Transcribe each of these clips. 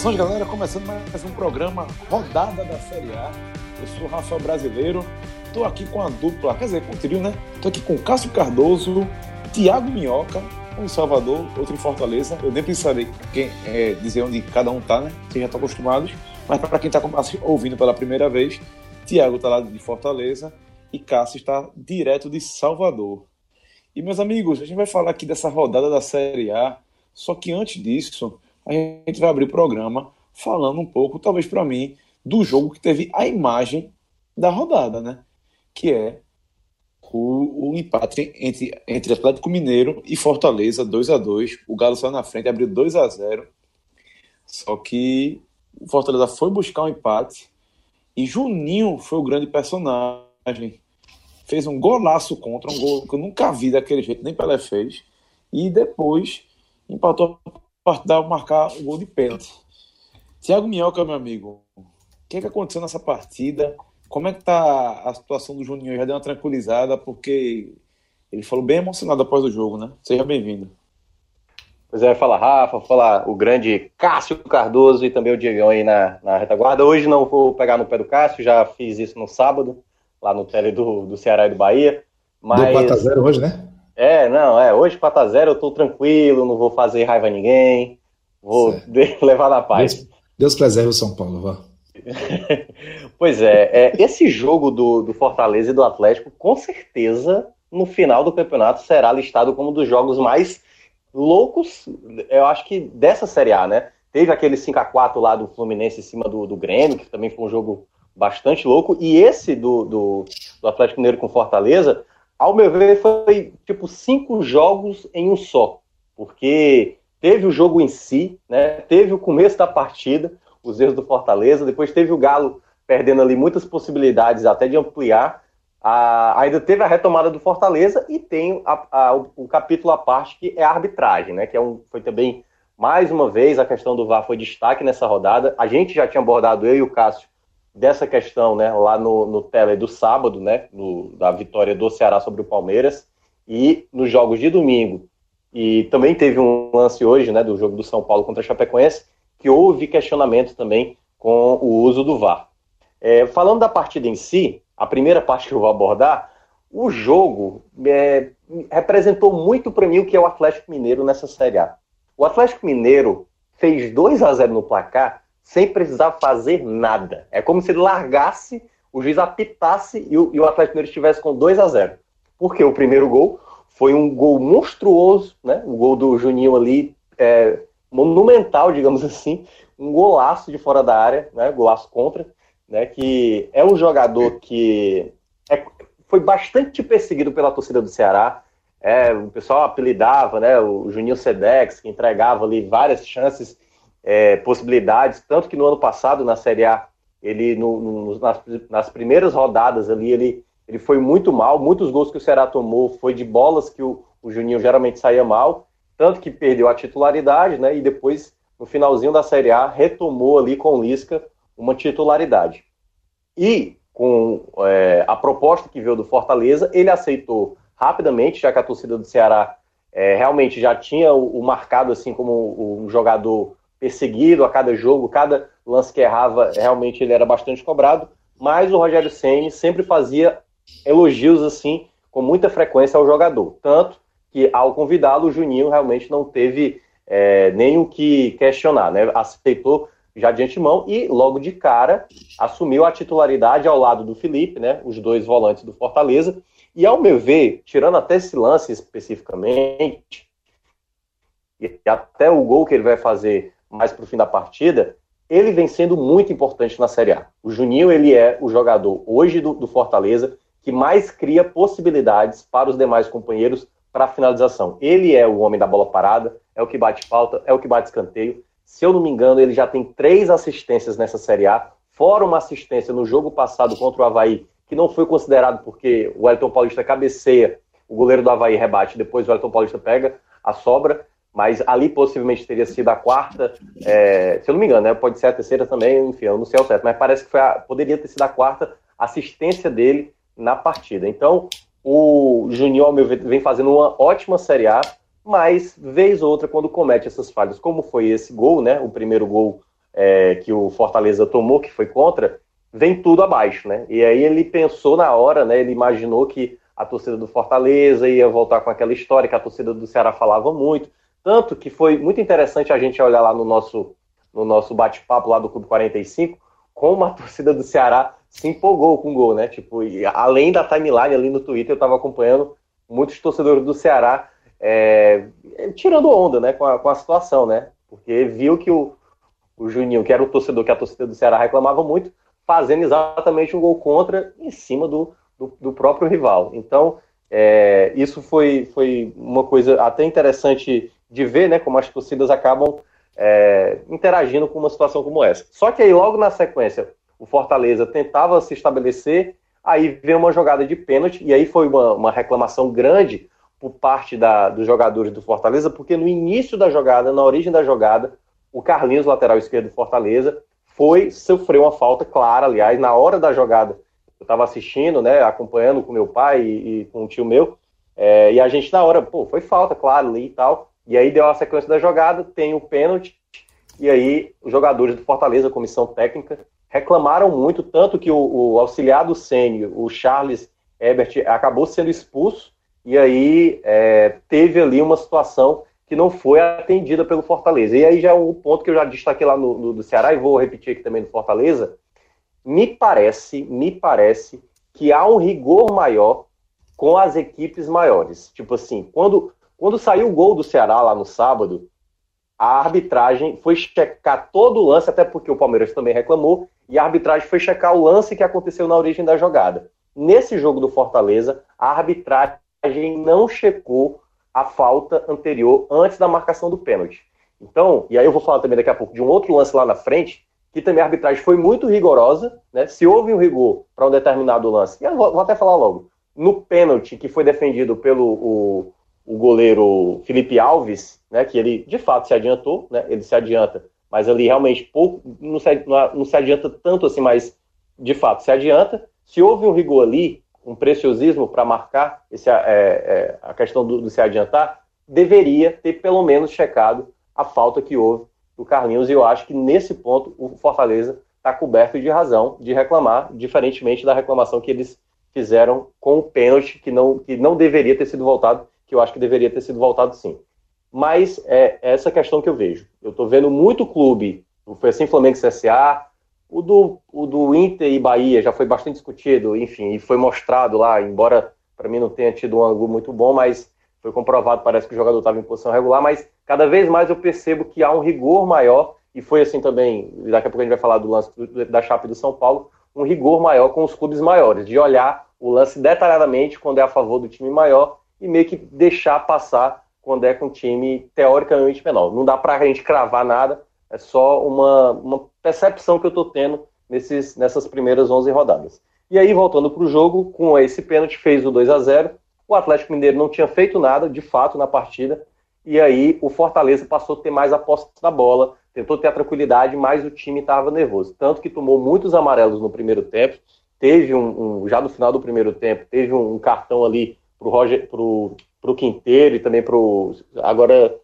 Saudações, galera. Começando mais um programa Rodada da Série A. Eu sou o Rafael Brasileiro. Estou aqui com a dupla, quer dizer, com o trio, né? Estou aqui com Cássio Cardoso, Tiago Minhoca, um em Salvador, outro em Fortaleza. Eu nem precisarei quem, é, dizer onde cada um está, né? Vocês já estão acostumados. Mas para quem está ouvindo pela primeira vez, Tiago está lá de Fortaleza e Cássio está direto de Salvador. E, meus amigos, a gente vai falar aqui dessa rodada da Série A. Só que antes disso, a gente vai abrir o programa falando um pouco, talvez para mim, do jogo que teve a imagem da rodada, né? Que é o, o empate entre, entre Atlético Mineiro e Fortaleza, 2 a 2 O Galo saiu na frente, abriu 2 a 0 Só que o Fortaleza foi buscar um empate e Juninho foi o grande personagem. Fez um golaço contra, um gol que eu nunca vi daquele jeito, nem Pelé fez. E depois empatou dar marcar o gol de pênalti. Tiago Minhoca, meu amigo, o que, é que aconteceu nessa partida? Como é que tá a situação do Juninho? Já deu uma tranquilizada, porque ele falou bem emocionado após o jogo, né? Seja bem-vindo. Pois é, fala Rafa, fala o grande Cássio Cardoso e também o Diegão aí na, na retaguarda. Hoje não vou pegar no pé do Cássio, já fiz isso no sábado, lá no tele do, do Ceará e do Bahia. Mas... Deu 4x0 hoje, né? É, não, é. Hoje 4x0 eu tô tranquilo, não vou fazer raiva a ninguém. Vou levar na paz. Deus, Deus preserve o São Paulo, vá. pois é, é, esse jogo do, do Fortaleza e do Atlético, com certeza, no final do campeonato, será listado como um dos jogos mais loucos, eu acho que dessa Série A, né? Teve aquele 5x4 lá do Fluminense em cima do, do Grêmio, que também foi um jogo bastante louco, e esse do, do, do Atlético Mineiro com Fortaleza ao meu ver, foi tipo cinco jogos em um só. Porque teve o jogo em si, né? Teve o começo da partida, os erros do Fortaleza, depois teve o Galo perdendo ali muitas possibilidades até de ampliar. A, ainda teve a retomada do Fortaleza e tem a, a, o, o, capítulo à parte que é a arbitragem, né? Que é um, foi também, mais uma vez, a questão do VAR foi destaque nessa rodada. A gente já tinha abordado, eu e o Cássio, dessa questão, né, lá no, no tele do sábado, né, no, da vitória do Ceará sobre o Palmeiras, e nos jogos de domingo. E também teve um lance hoje, né, do jogo do São Paulo contra a Chapecoense, que houve questionamento também com o uso do VAR. É, falando da partida em si, a primeira parte que eu vou abordar, o jogo é, representou muito para mim o que é o Atlético Mineiro nessa Série A. O Atlético Mineiro fez 2 a 0 no placar sem precisar fazer nada. É como se ele largasse, o juiz apitasse e o, e o Atlético Mineiro estivesse com 2 a 0 Porque o primeiro gol foi um gol monstruoso, né? O gol do Juninho ali, é, monumental, digamos assim, um golaço de fora da área, né? Golaço contra, né? Que é um jogador que é, foi bastante perseguido pela torcida do Ceará. É, o pessoal apelidava, né? O Juninho Sedex, que entregava ali várias chances é, possibilidades, tanto que no ano passado, na Série A, ele no, no, nas, nas, primeiras rodadas ali, ele, ele foi muito mal, muitos gols que o Ceará tomou foi de bolas que o, o Juninho geralmente saía mal, tanto que perdeu a titularidade, né, e depois, no finalzinho da Série A, retomou ali com o Lisca uma titularidade. E com é, a proposta que veio do Fortaleza, ele aceitou rapidamente, já que a torcida do Ceará é, realmente já tinha o, o marcado assim como um jogador perseguido a cada jogo, cada lance que errava, realmente ele era bastante cobrado, mas o Rogério Ceni sempre fazia elogios assim com muita frequência ao jogador, tanto que ao convidá-lo o Juninho realmente não teve é, nem o que questionar, né? Aceitou já de antemão e logo de cara assumiu a titularidade ao lado do Felipe, né? Os dois volantes do Fortaleza. E ao meu ver, tirando até esse lance especificamente, e até o gol que ele vai fazer mais para o fim da partida, ele vem sendo muito importante na Série A. O Juninho, ele é o jogador hoje do, do Fortaleza que mais cria possibilidades para os demais companheiros para finalização. Ele é o homem da bola parada, é o que bate falta, é o que bate escanteio. Se eu não me engano, ele já tem três assistências nessa Série A, fora uma assistência no jogo passado contra o Havaí, que não foi considerado porque o Elton Paulista cabeceia, o goleiro do Havaí rebate, depois o Elton Paulista pega a sobra. mas ali possivelmente teria sido a quarta, é, se eu não me engano, né, pode ser a terceira também, enfim, eu não sei ao certo, mas parece que a, poderia ter sido a quarta assistência dele na partida. Então, o Juninho, ao meu vem fazendo uma ótima Série A, mas, vez ou outra, quando comete essas falhas, como foi esse gol, né, o primeiro gol é, que o Fortaleza tomou, que foi contra, vem tudo abaixo, né? E aí ele pensou na hora, né, ele imaginou que a torcida do Fortaleza ia voltar com aquela história que a torcida do Ceará falava muito, tanto que foi muito interessante a gente olhar lá no nosso, no nosso bate-papo lá do Clube 45, como a torcida do Ceará se empolgou com o gol, né? Tipo, além da timeline ali no Twitter, eu estava acompanhando muitos torcedores do Ceará é, tirando onda, né, com a, com a situação, né? Porque viu que o, o Juninho, que era o torcedor que a torcida do Ceará reclamava muito, fazendo exatamente um gol contra em cima do, do, do próprio rival. Então, é, isso foi, foi uma coisa até interessante de ver, né, como as torcidas acabam é, interagindo com uma situação como essa. Só que aí, logo na sequência, o Fortaleza tentava se estabelecer, aí veio uma jogada de pênalti, e aí foi uma, uma reclamação grande por parte da, dos jogadores do Fortaleza, porque no início da jogada, na origem da jogada, o Carlinhos, lateral esquerdo do Fortaleza, foi sofreu uma falta clara, aliás, na hora da jogada. Eu estava assistindo, né, acompanhando com meu pai e, e com o tio meu, é, e a gente na hora, pô, foi falta, claro, ali e tal. E aí deu a sequência da jogada, tem o pênalti, e aí os jogadores do Fortaleza, a comissão técnica, reclamaram muito, tanto que o, o auxiliar do o Charles Ebert, acabou sendo expulso, e aí é, teve ali uma situação que não foi atendida pelo Fortaleza. E aí já é um ponto que eu já destaquei lá no, no do Ceará, e vou repetir aqui também no Fortaleza, me parece, me parece que há um rigor maior com as equipes maiores. Tipo assim, quando, quando saiu o gol do Ceará lá no sábado, a arbitragem foi checar todo o lance, até porque o Palmeiras também reclamou, e a arbitragem foi checar o lance que aconteceu na origem da jogada. Nesse jogo do Fortaleza, a arbitragem não checou a falta anterior antes da marcação do pênalti. Então, e aí eu vou falar também daqui a pouco de um outro lance lá na frente, que também a arbitragem foi muito rigorosa, né? Se houve um rigor para um determinado lance, e eu vou, vou, até falar logo, no pênalti que foi defendido pelo o, o goleiro Felipe Alves, né? Que ele de fato se adiantou, né? Ele se adianta, mas ali realmente pouco, não se, não se adianta tanto assim, mas de fato se adianta. Se houve um rigor ali, um preciosismo para marcar esse, é, é, a questão do, do, se adiantar, deveria ter pelo menos checado a falta que houve do Carlinhos. E eu acho que nesse ponto o Fortaleza está coberto de razão de reclamar, diferentemente da reclamação que eles fizeram com o pênalti que não, que não deveria ter sido voltado, que eu acho que deveria ter sido voltado sim. Mas é essa questão que eu vejo. Eu estou vendo muito clube, foi assim Flamengo e CSA, o do, o do Inter e Bahia já foi bastante discutido, enfim, e foi mostrado lá, embora para mim não tenha tido um ângulo muito bom, mas foi comprovado, parece que o jogador estava em posição regular, mas cada vez mais eu percebo que há um rigor maior, e foi assim também, daqui a pouco a gente vai falar do lance da Chape do São Paulo, um rigor maior com os clubes maiores, de olhar o lance detalhadamente quando é a favor do time maior e meio que deixar passar quando é com um time teoricamente menor. Não dá para a gente cravar nada, é só uma, uma percepção que eu estou tendo nesses, nessas primeiras 11 rodadas. E aí, voltando para o jogo, com esse pênalti fez o 2 a 0 o Atlético Mineiro não tinha feito nada, de fato, na partida, e aí o Fortaleza passou a ter mais a posse da bola, tentou ter a tranquilidade, mas o time estava nervoso. Tanto que tomou muitos amarelos no primeiro tempo, teve um, um já no final do primeiro tempo, teve um, um cartão ali para o Roger, pro, pro Quinteiro e também para o agora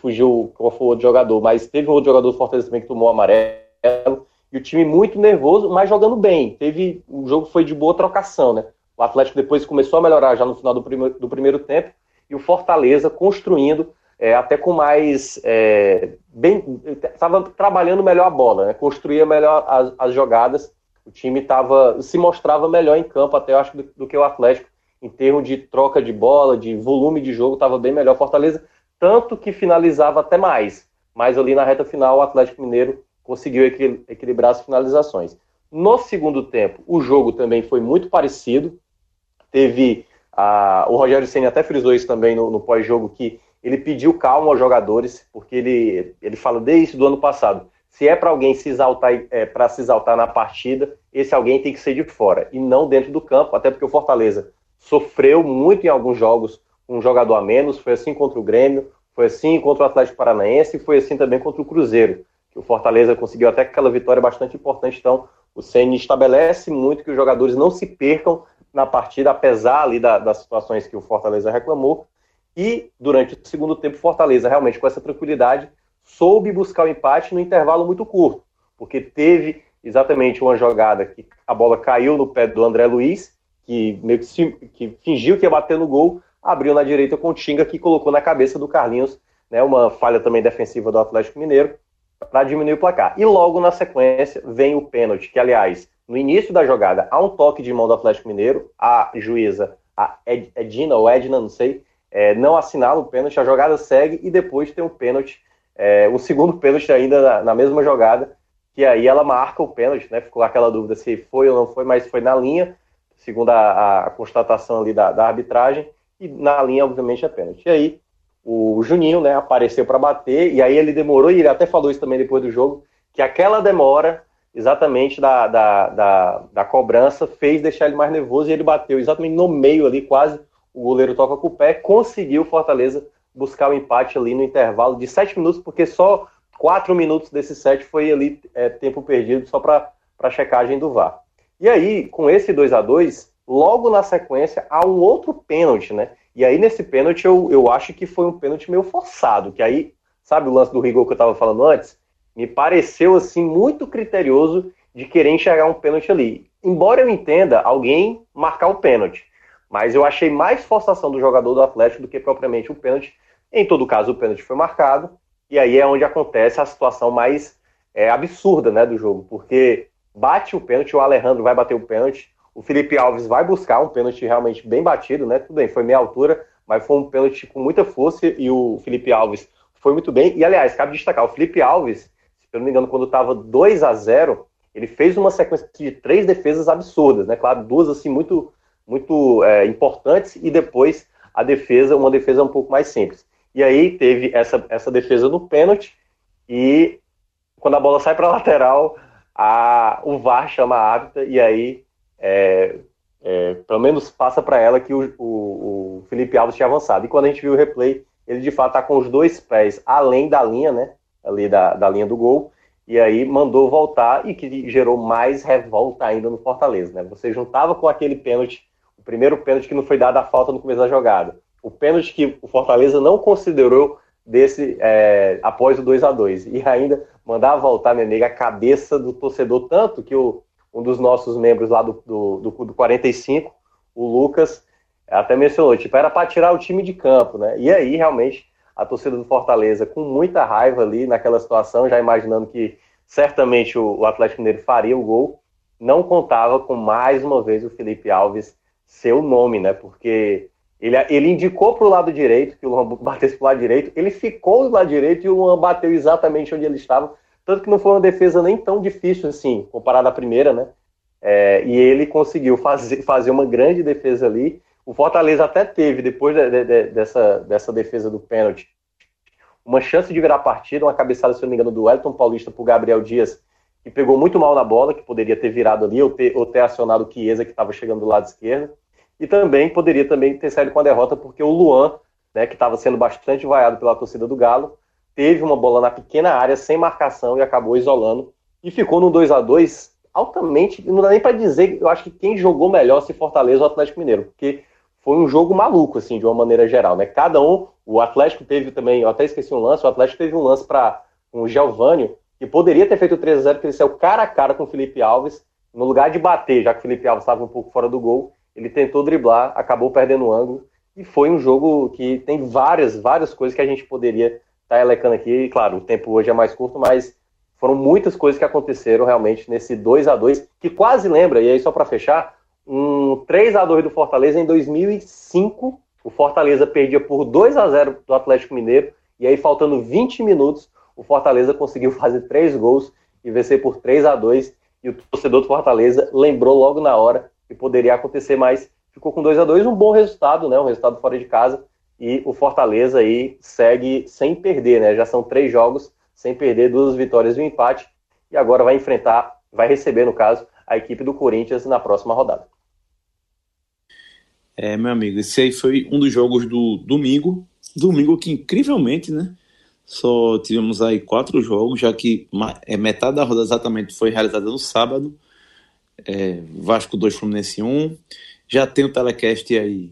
fugiu qual foi o outro jogador, mas teve um outro jogador do Fortaleza também que tomou amarelo, e o time muito nervoso, mas jogando bem. Teve, o jogo foi de boa trocação, né? O Atlético depois começou a melhorar já no final do primeiro, do primeiro tempo, e o Fortaleza construindo é, até com mais. É, bem Estava trabalhando melhor a bola, né? construía melhor as, as jogadas. O time tava, se mostrava melhor em campo, até eu acho, do, do que o Atlético, em termos de troca de bola, de volume de jogo, estava bem melhor. Fortaleza tanto que finalizava até mais. Mas ali na reta final, o Atlético Mineiro conseguiu equilibrar as finalizações. No segundo tempo, o jogo também foi muito parecido. Teve. A, o Rogério Senna até frisou isso também no, no pós-jogo, que ele pediu calma aos jogadores, porque ele, ele fala desde o ano passado. Se é para alguém se exaltar, é, para se exaltar na partida, esse alguém tem que ser de fora e não dentro do campo, até porque o Fortaleza sofreu muito em alguns jogos um jogador a menos, foi assim contra o Grêmio, Foi assim contra o Atlético Paranaense e foi assim também contra o Cruzeiro, que o Fortaleza conseguiu até aquela vitória bastante importante. Então, o CN estabelece muito que os jogadores não se percam na partida, apesar ali da, das situações que o Fortaleza reclamou. E durante o segundo tempo, Fortaleza, realmente com essa tranquilidade, soube buscar o empate no intervalo muito curto, porque teve exatamente uma jogada que a bola caiu no pé do André Luiz, que meio que, se, que fingiu que ia bater no gol, abriu na direita com o Tinga, que colocou na cabeça do Carlinhos, né, uma falha também defensiva do Atlético Mineiro, para diminuir o placar. E logo na sequência vem o pênalti, que aliás, no início da jogada há um toque de mão do Atlético Mineiro, a juíza, a Ed, Edina ou Edna, não sei, é, não assinala o pênalti, a jogada segue e depois tem um pênalti, é, o segundo pênalti ainda na, na, mesma jogada, que aí ela marca o pênalti, né? Ficou aquela dúvida se foi ou não foi, mas foi na linha, segundo a, a constatação ali da, da arbitragem, e na linha, obviamente, é pênalti. E aí, o Juninho, né, apareceu para bater, e aí ele demorou, e ele até falou isso também depois do jogo, que aquela demora, exatamente da, da, da, da cobrança, fez deixar ele mais nervoso, e ele bateu exatamente no meio ali, quase o goleiro toca com o pé, conseguiu Fortaleza buscar o empate ali no intervalo de sete minutos, porque só quatro minutos desses sete foi ali é, tempo perdido só para a checagem do VAR. E aí, com esse 2 a 2 logo na sequência há um outro pênalti, né? E aí nesse pênalti eu, eu acho que foi um pênalti meio forçado, que aí, sabe o lance do rigor que eu estava falando antes? Me pareceu assim muito criterioso de querer enxergar um pênalti ali. Embora eu entenda alguém marcar o pênalti, mas eu achei mais forçação do jogador do Atlético do que propriamente o pênalti. Em todo caso, o pênalti foi marcado, e aí é onde acontece a situação mais é, absurda né, do jogo, porque bate o pênalti, o Alejandro vai bater o pênalti, o Felipe Alves vai buscar um pênalti realmente bem batido, né? Tudo bem, foi meia altura, mas foi um pênalti com muita força e o Felipe Alves foi muito bem. E aliás, cabe destacar, o Felipe Alves, se eu não me engano, quando estava 2 a 0 ele fez uma sequência de três defesas absurdas, né? Claro, duas assim muito, muito é, importantes e depois a defesa, uma defesa um pouco mais simples. E aí teve essa, essa defesa no pênalti e quando a bola sai para a lateral, a, o VAR chama a árbitra e aí é, é, pelo menos passa para ela que o, o, o, Felipe Alves tinha avançado. E quando a gente viu o replay, ele de fato está com os dois pés além da linha, né? Ali da, da linha do gol. E aí mandou voltar e que gerou mais revolta ainda no Fortaleza, né? Você juntava com aquele pênalti, o primeiro pênalti que não foi dado a falta no começo da jogada. O pênalti que o Fortaleza não considerou desse é, após o 2 a 2 E ainda mandava voltar, a cabeça do torcedor, tanto que o, um dos nossos membros lá do, do, do, do 45, o Lucas, até mencionou, tipo, era para tirar o time de campo, né? E aí, realmente, a torcida do Fortaleza, com muita raiva ali naquela situação, já imaginando que certamente o, o Atlético Mineiro faria o gol, não contava com mais uma vez o Felipe Alves seu nome, né? Porque ele, ele indicou para o lado direito que o Luan batesse para o lado direito, ele ficou do lado direito e o Luan bateu exatamente onde ele estava tanto que não foi uma defesa nem tão difícil assim, comparada à primeira, né? É, e ele conseguiu fazer, fazer uma grande defesa ali. O Fortaleza até teve, depois de, de, de, dessa, dessa defesa do pênalti, uma chance de virar a partida, uma cabeçada, se não me engano, do Elton Paulista para o Gabriel Dias, que pegou muito mal na bola, que poderia ter virado ali, ou ter, ou ter acionado o Chiesa, que estava chegando do lado esquerdo. E também poderia também ter saído com a derrota, porque o Luan, né, que estava sendo bastante vaiado pela torcida do Galo, teve uma bola na pequena área, sem marcação, e acabou isolando. E ficou no 2 a 2 altamente. Não dá nem para dizer, eu acho que quem jogou melhor se Fortaleza ou Atlético Mineiro, porque foi um jogo maluco, assim, de uma maneira geral, né? Cada um, o Atlético teve também, eu até esqueci um lance, o Atlético teve um lance para com o que poderia ter feito 3 a 0 porque ele saiu cara a cara com o Felipe Alves, no lugar de bater, já que o Felipe Alves estava um pouco fora do gol, ele tentou driblar, acabou perdendo o ângulo, e foi um jogo que tem várias, várias coisas que a gente poderia tá elecando aqui, claro, o tempo hoje é mais curto, mas foram muitas coisas que aconteceram realmente nesse 2 a 2 que quase lembra, e aí só para fechar, um 3 a 2 do Fortaleza em 2005, o Fortaleza perdia por 2 a 0 do Atlético Mineiro, e aí faltando 20 minutos, o Fortaleza conseguiu fazer três gols e vencer por 3 a 2 e o torcedor do Fortaleza lembrou logo na hora que poderia acontecer, mas ficou com 2 a 2 um bom resultado, né, um resultado fora de casa, e o Fortaleza aí segue sem perder, né? Já são três jogos sem perder, duas vitórias e um empate, e agora vai enfrentar, vai receber, no caso, a equipe do Corinthians na próxima rodada. É, meu amigo, esse aí foi um dos jogos do domingo, domingo que incrivelmente, né? Só tivemos aí quatro jogos, já que é, metade da roda exatamente foi realizada no sábado. É, Vasco 2, Fluminense 1. Já tem o telecast aí,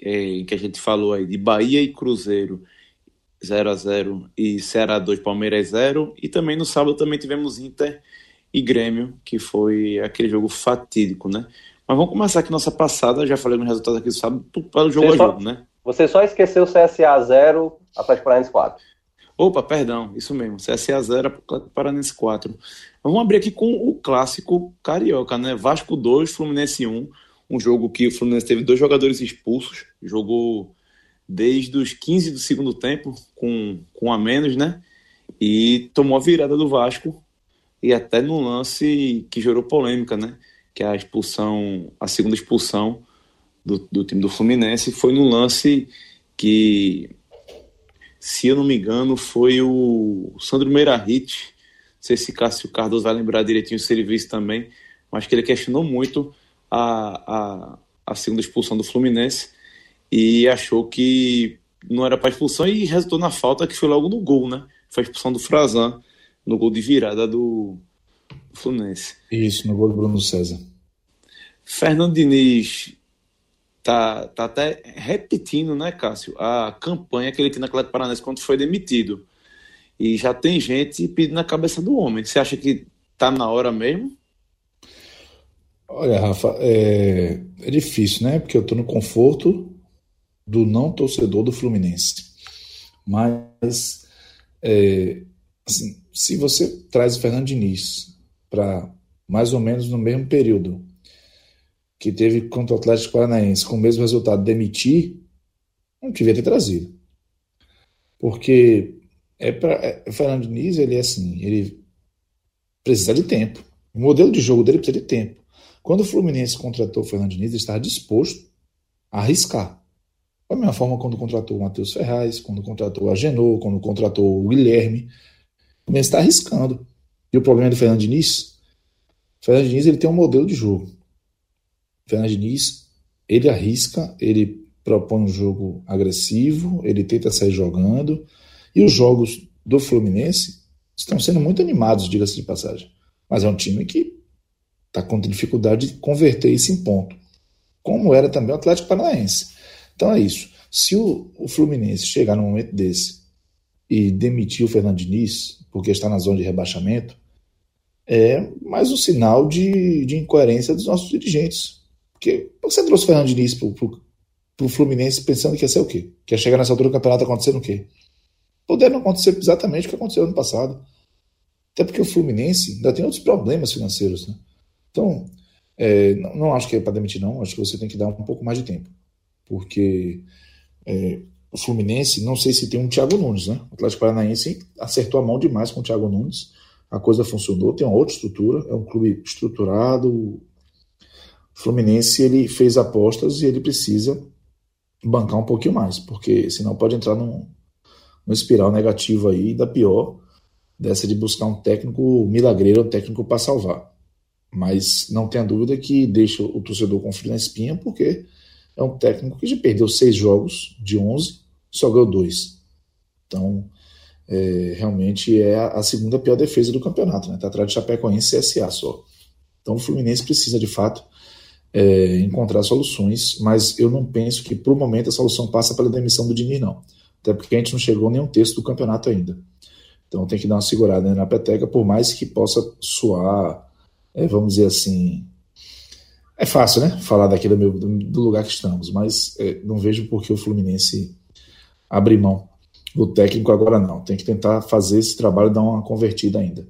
é, que a gente falou aí de Bahia e Cruzeiro 0 a 0 e Ceará 2, Palmeiras 0. E também no sábado também tivemos Inter e Grêmio, que foi aquele jogo fatídico, né? Mas vamos começar aqui nossa passada, já falei nos resultados aqui do sábado, para o jogo você a jogo, só, né? Você só esqueceu o CSA 0, Atlético Paranaense 4. Opa, perdão, isso mesmo, CSA 0, Atlético Paranaense 4. Vamos abrir aqui com o clássico carioca, né? Vasco 2, Fluminense 1. Um jogo que o Fluminense teve dois jogadores expulsos, jogou desde os 15 do segundo tempo, com, com a menos, né? E tomou a virada do Vasco, e até no lance que gerou polêmica, né? Que é a expulsão, a segunda expulsão do, do time do Fluminense foi no lance que, se eu não me engano, foi o Sandro Meirahit, não sei se Cássio Cardoso vai lembrar direitinho o serviço também, mas que ele questionou muito a, a, a segunda expulsão do Fluminense e achou que não era para expulsão e resultou na falta que foi logo no gol, né? Foi a expulsão do Frazan no gol de virada do Fluminense. Isso, no gol do Bruno César. Fernando Diniz tá, tá até repetindo, né, Cássio, a campanha que ele tinha na Atlético Paranaense quando foi demitido. E já tem gente pedindo na cabeça do homem. Você acha que tá na hora mesmo? Olha, Rafa, é, é difícil, né? Porque eu tô no conforto do não torcedor do Fluminense. Mas, é, assim, se você traz o Fernando Diniz para mais ou menos no mesmo período que teve contra o Atlético Paranaense com o mesmo resultado demitir, não devia ter trazido. Porque é para é, o Fernando Diniz, ele é assim, ele precisa de tempo. O modelo de jogo dele precisa de tempo. Quando o Fluminense contratou o Fernando Diniz, ele estava disposto a arriscar. Da mesma forma quando contratou o Matheus Ferraz, quando contratou o Agenor, quando contratou o Guilherme. O Fluminense está arriscando. E o problema do Fernando Diniz? O Fernando Diniz ele tem um modelo de jogo. Fernando Diniz, ele arrisca, ele propõe um jogo agressivo, ele tenta sair jogando, e os jogos do Fluminense estão sendo muito animados, diga-se de passagem. Mas é um time que está com dificuldade de converter isso em ponto, como era também o Atlético Paranaense. Então é isso. Se o, o Fluminense chegar num momento desse e demitir o Fernando Diniz, porque está na zona de rebaixamento, é mais um sinal de, de incoerência dos nossos dirigentes. Porque você trouxe o Fernando Diniz pro, pro, pro Fluminense pensando que ia ser o quê? Que ia chegar nessa altura do campeonato acontecendo o quê? Poder não acontecer exatamente o que aconteceu ano passado. Até porque o Fluminense ainda tem outros problemas financeiros. Né? Então, é, não, não, acho que é para demitir, não. Acho que você tem que dar um pouco mais de tempo. Porque é, o Fluminense, não sei se tem um Thiago Nunes, né? O Atlético Paranaense acertou a mão demais com o Thiago Nunes. A coisa funcionou, tem uma outra estrutura, é um clube estruturado, Fluminense ele fez apostas e ele precisa bancar um pouquinho mais, porque senão pode entrar num, num espiral negativo aí, da pior, dessa de buscar um técnico milagreiro, um técnico para salvar. Mas não tenha dúvida que deixa o torcedor com frio na espinha, porque é um técnico que já perdeu seis jogos de 11, só ganhou dois. Então, é, realmente é a, segunda pior defesa do campeonato, né? Está atrás de Chapecoense e CSA só. Então o Fluminense precisa de fato é, encontrar soluções, mas eu não penso que, por momento, a solução passa pela demissão do Diniz, não. Até porque a gente não chegou nem um terço do campeonato ainda. Então tem que dar uma segurada na peteca, por mais que possa soar, é, vamos dizer assim. É fácil, né? Falar daqui do, do lugar que estamos, mas é, não vejo por que o Fluminense abrir mão do técnico agora, não. Tem que tentar fazer esse trabalho dar uma convertida ainda.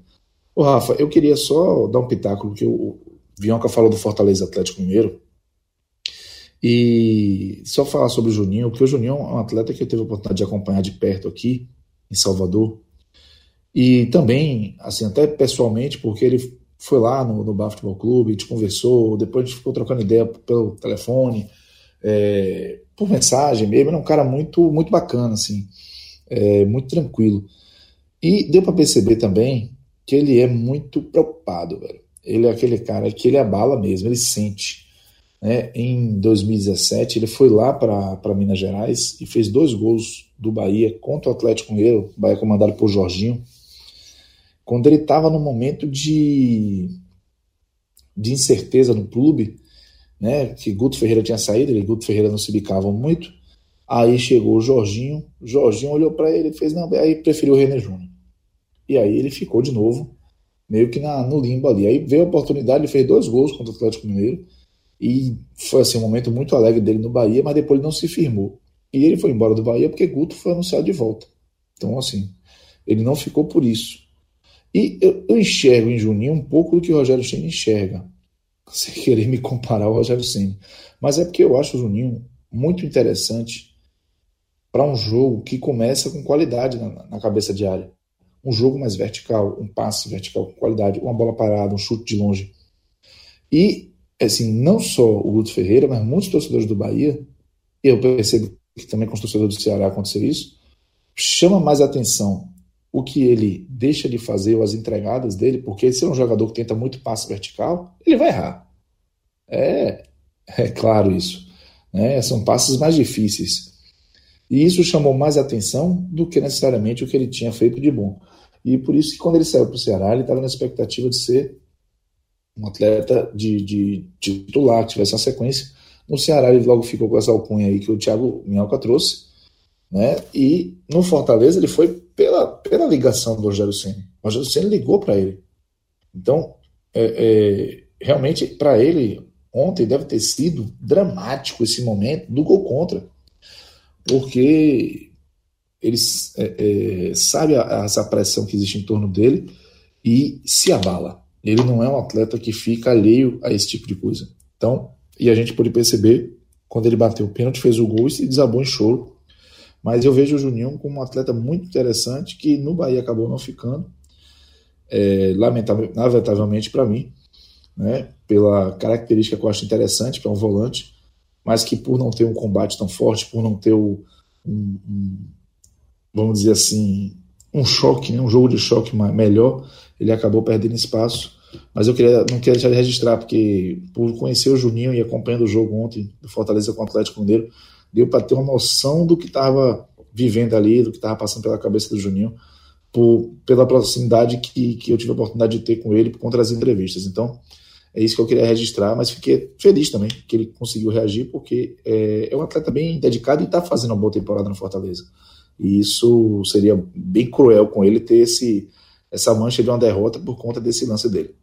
Ô, Rafa, eu queria só dar um pitáculo, que o, Vionca falou do Fortaleza Atlético Mineiro. E só falar sobre o Juninho, porque o Juninho é um atleta que eu tive a oportunidade de acompanhar de perto aqui, em Salvador. E também, assim, até pessoalmente, porque ele foi lá no, no Bar Futebol Clube, a gente conversou, depois a gente ficou trocando ideia pelo telefone, é, por mensagem mesmo. Ele é um cara muito, muito bacana, assim, é, muito tranquilo. E deu para perceber também que ele é muito preocupado, velho. Ele é aquele cara que ele abala mesmo, ele sente. Né? Em 2017, ele foi lá para Minas Gerais e fez dois gols do Bahia contra o Atlético Mineiro, Bahia comandado por Jorginho, quando ele estava no momento de, de incerteza no clube, né, que Guto Ferreira tinha saído, ele e Guto Ferreira não se bicavam muito, aí chegou o Jorginho, Jorginho olhou para ele e fez, não, aí preferiu o René Júnior. E aí ele ficou de novo, meio que na, no limbo ali. Aí veio a oportunidade, ele fez dois gols contra o Atlético Mineiro, e foi assim, um momento muito alegre dele no Bahia, mas depois ele não se firmou. E ele foi embora do Bahia porque Guto foi anunciado de volta. Então, assim, ele não ficou por isso. E eu, eu enxergo em Juninho um pouco do que o Rogério Ceni enxerga, sem querer me comparar ao Rogério Ceni. Mas é porque eu acho o Juninho muito interessante para um jogo que começa com qualidade na, na cabeça de área. Um jogo mais vertical, um passe vertical com qualidade, uma bola parada, um chute de longe. E, assim, não só o Guto Ferreira, mas muitos torcedores do Bahia, eu percebo que também com os torcedores do Ceará aconteceu isso, chama mais atenção o que ele deixa de fazer ou as entregadas dele, porque se é um jogador que tenta muito passe vertical, ele vai errar. É, é claro isso. Né? São passes mais difíceis. E isso chamou mais atenção do que necessariamente o que ele tinha feito de bom. E por isso que quando ele saiu para o Ceará, ele estava na expectativa de ser um atleta de, de, titular, que tivesse uma sequência. No Ceará ele logo ficou com essa alcunha aí que o Thiago Minhoca trouxe, né? E no Fortaleza ele foi pela, pela ligação do Rogério Senna. O Rogério Senna ligou para ele. Então, é, é, realmente, para ele, ontem deve ter sido dramático esse momento do gol contra. Porque ele é, é, sabe a, essa pressão que existe em torno dele e se abala. Ele não é um atleta que fica alheio a esse tipo de coisa. Então, e a gente pôde perceber, quando ele bateu o pênalti, fez o gol e se desabou em choro. Mas eu vejo o Juninho como um atleta muito interessante que no Bahia acabou não ficando, é, lamentavelmente para mim, né, pela característica que eu acho interessante para um volante, mas que por não ter um combate tão forte, por não ter o, um, um, vamos dizer assim, um choque, né, um jogo de choque melhor, ele acabou perdendo espaço. Mas eu queria, não queria deixar de registrar, porque por conhecer o Juninho e acompanhando o jogo ontem do Fortaleza com o Atlético Mineiro, deu para ter uma noção do que estava vivendo ali, do que estava passando pela cabeça do Juninho, por, pela proximidade que, que eu tive a oportunidade de ter com ele por conta das entrevistas. Então, é isso que eu queria registrar, mas fiquei feliz também que ele conseguiu reagir, porque é, é um atleta bem dedicado e está fazendo uma boa temporada no Fortaleza. E isso seria bem cruel com ele ter esse, essa mancha de uma derrota por conta desse lance dele.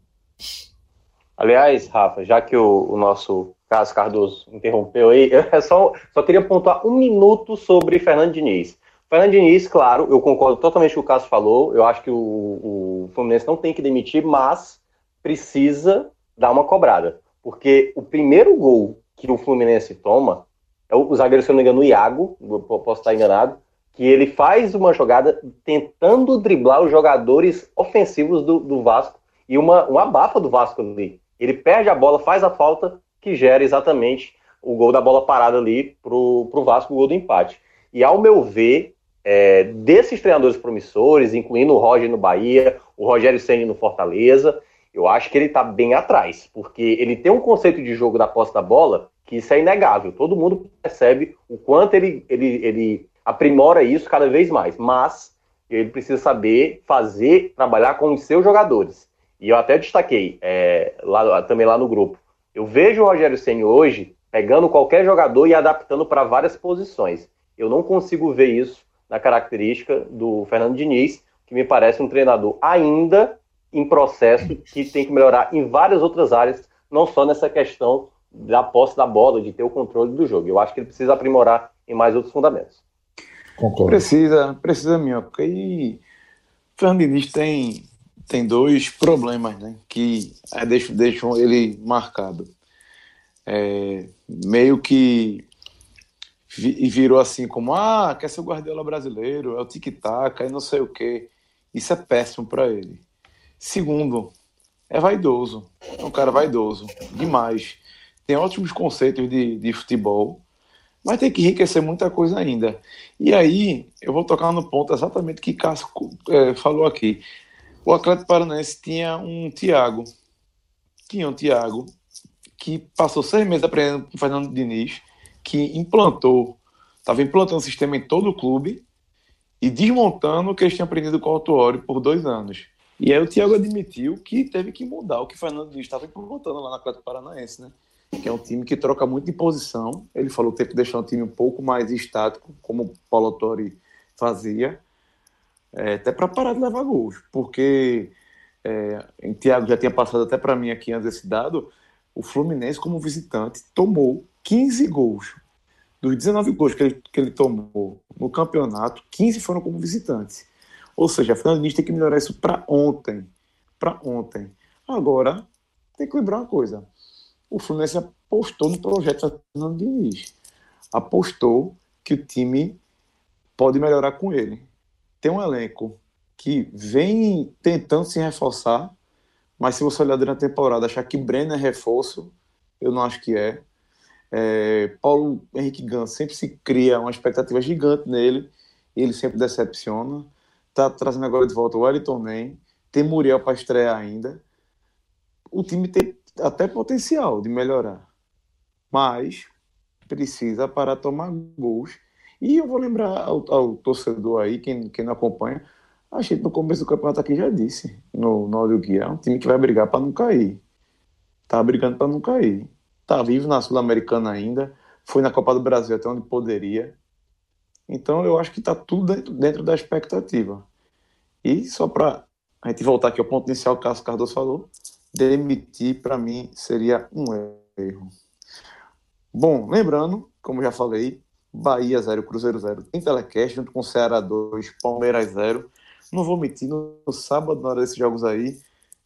Aliás, Rafa, já que o, o nosso Carlos Cardoso interrompeu aí, eu só, só queria pontuar um minuto sobre Fernando Diniz. Fernando Diniz, claro, eu concordo totalmente com o que o Cássio falou, eu acho que o, o Fluminense não tem que demitir, mas precisa dar uma cobrada. Porque o primeiro gol que o Fluminense toma, é o, o zagueiro, se eu não me engano, o Iago, posso estar enganado, que ele faz uma jogada tentando driblar os jogadores ofensivos do, do Vasco e uma, uma abafa do Vasco ali. Ele perde a bola, faz a falta, que gera exatamente o gol da bola parada ali pro, pro Vasco, o gol do empate. E ao meu ver, é, desses treinadores promissores, incluindo o Roger no Bahia, o Rogério Senni no Fortaleza, eu acho que ele está bem atrás, porque ele tem um conceito de jogo da posse da bola que isso é inegável. Todo mundo percebe o quanto ele, ele, ele aprimora isso cada vez mais, mas ele precisa saber fazer, trabalhar com os seus jogadores. E eu até destaquei é, lá, também lá no grupo. Eu vejo o Rogério Ceni hoje pegando qualquer jogador e adaptando para várias posições. Eu não consigo ver isso na característica do Fernando Diniz, que me parece um treinador ainda em processo que tem que melhorar em várias outras áreas, não só nessa questão da posse da bola, de ter o controle do jogo. Eu acho que ele precisa aprimorar em mais outros fundamentos. Concordo. Precisa, precisa, Minhoca. E Fernando Diniz tem tem dois problemas, né? Que é, deixam, deixam ele marcado. É, meio que virou assim como ah quer ser o Guardiola brasileiro é o tic tac e não sei o que isso é péssimo para ele segundo é vaidoso. É um cara vaidoso. Demais. Tem ótimos conceitos de, de futebol mas tem que enriquecer muita coisa ainda. E aí eu vou tocar no ponto exatamente que Cássio é, falou aqui. O Atlético Paranaense tinha um Thiago. Tinha um Thiago que passou seis meses aprendendo com o Fernando Diniz, que implantou, estava implantando o sistema em todo o clube e desmontando o que eles tinham aprendido com o Autuori por dois anos. E aí o Thiago admitiu que teve que mudar o que o Fernando Diniz estava implantando lá na Atlético Paranaense, né? Que é um time que troca muito de posição. Ele falou que teve que deixar um time um pouco mais estático, como o Paulo Autuori fazia, é, até para parar de levar gols, porque é, o Thiago já tinha passado até para mim aqui antes desse dado, o Fluminense, como visitante, tomou 15 gols. Dos 19 gols que ele, que ele tomou no campeonato, 15 foram como visitante. Ou seja, a Fernando Diniz tem que melhorar isso para ontem. Para ontem. Agora, tem que lembrar uma coisa. O Fluminense apostou no projeto Fernando Diniz. Apostou que o time pode melhorar com ele. Tem um elenco que vem tentando se reforçar, mas se você olhar durante a temporada, achar que Brenner é reforço, eu não acho que é. é Paulo Henrique Gans sempre se cria uma expectativa gigante nele, ele sempre decepciona. Tá trazendo agora de volta o Wellington Man, tem Muriel para estrear ainda. O time tem até potencial de melhorar, mas precisa parar de tomar gols e eu vou lembrar ao, ao torcedor aí, quem, quem não acompanha, a gente no começo do campeonato aqui já disse, no, no áudio guia, é um time que vai brigar para não cair. Tá brigando para não cair. Tá vivo na Sul-Americana ainda, foi na Copa do Brasil até onde poderia. Então eu acho que tá tudo dentro, dentro da expectativa. E só para a gente voltar aqui ao ponto inicial que o Cássio Cardoso falou, demitir para mim seria um erro. Bom, lembrando, como já falei, Bahia 0, Cruzeiro 0. Tem telecast junto com Ceará 2, Palmeiras 0. Não vou mentir, no, sábado, na hora desses jogos aí,